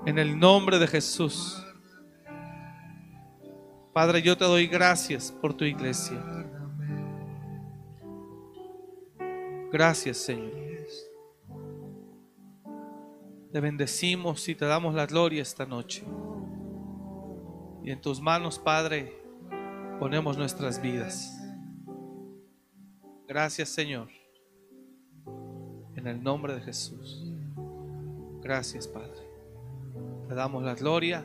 En el nombre de Jesús. Padre, yo te doy gracias por tu iglesia. Gracias, Señor. Te bendecimos y te damos la gloria esta noche. Y en tus manos, Padre, ponemos nuestras vidas. Gracias, Señor. En el nombre de Jesús. Gracias, Padre. Te damos la gloria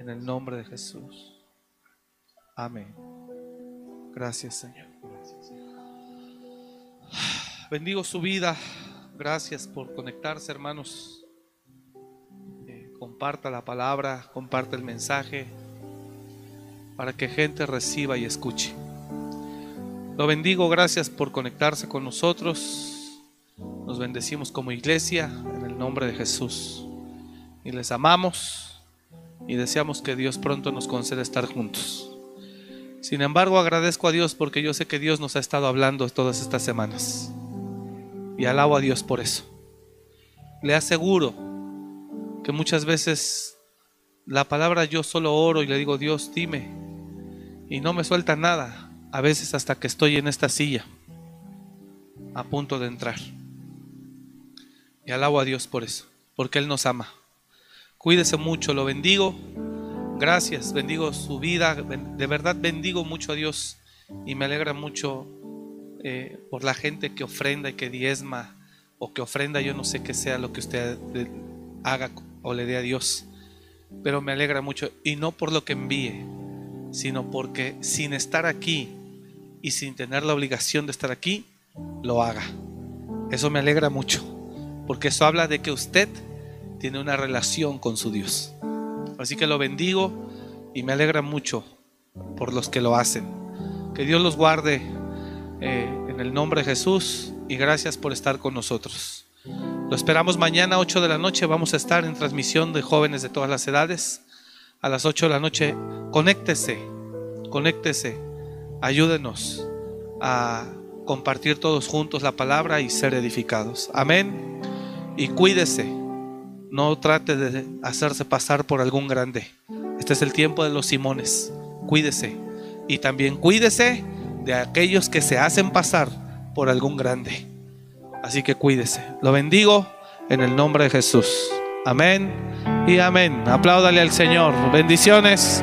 en el nombre de Jesús. Amén. Gracias, Señor. Bendigo su vida. Gracias por conectarse, hermanos. Eh, comparta la palabra, comparte el mensaje para que gente reciba y escuche. Lo bendigo, gracias por conectarse con nosotros. Nos bendecimos como iglesia en el nombre de Jesús. Y les amamos y deseamos que Dios pronto nos conceda estar juntos. Sin embargo, agradezco a Dios porque yo sé que Dios nos ha estado hablando todas estas semanas y alabo a Dios por eso. Le aseguro que muchas veces la palabra yo solo oro y le digo, Dios, dime, y no me suelta nada, a veces hasta que estoy en esta silla, a punto de entrar. Y alabo a Dios por eso, porque Él nos ama. Cuídese mucho, lo bendigo. Gracias, bendigo su vida, de verdad bendigo mucho a Dios y me alegra mucho eh, por la gente que ofrenda y que diezma o que ofrenda, yo no sé qué sea lo que usted haga o le dé a Dios, pero me alegra mucho y no por lo que envíe, sino porque sin estar aquí y sin tener la obligación de estar aquí, lo haga. Eso me alegra mucho, porque eso habla de que usted tiene una relación con su Dios. Así que lo bendigo y me alegra mucho por los que lo hacen. Que Dios los guarde eh, en el nombre de Jesús y gracias por estar con nosotros. Lo esperamos mañana 8 de la noche. Vamos a estar en transmisión de jóvenes de todas las edades. A las 8 de la noche, conéctese, conéctese, ayúdenos a compartir todos juntos la palabra y ser edificados. Amén. Y cuídese, no trate de hacerse pasar por algún grande. Este es el tiempo de los Simones. Cuídese. Y también cuídese de aquellos que se hacen pasar por algún grande. Así que cuídese. Lo bendigo en el nombre de Jesús. Amén y amén. Apláudale al Señor. Bendiciones.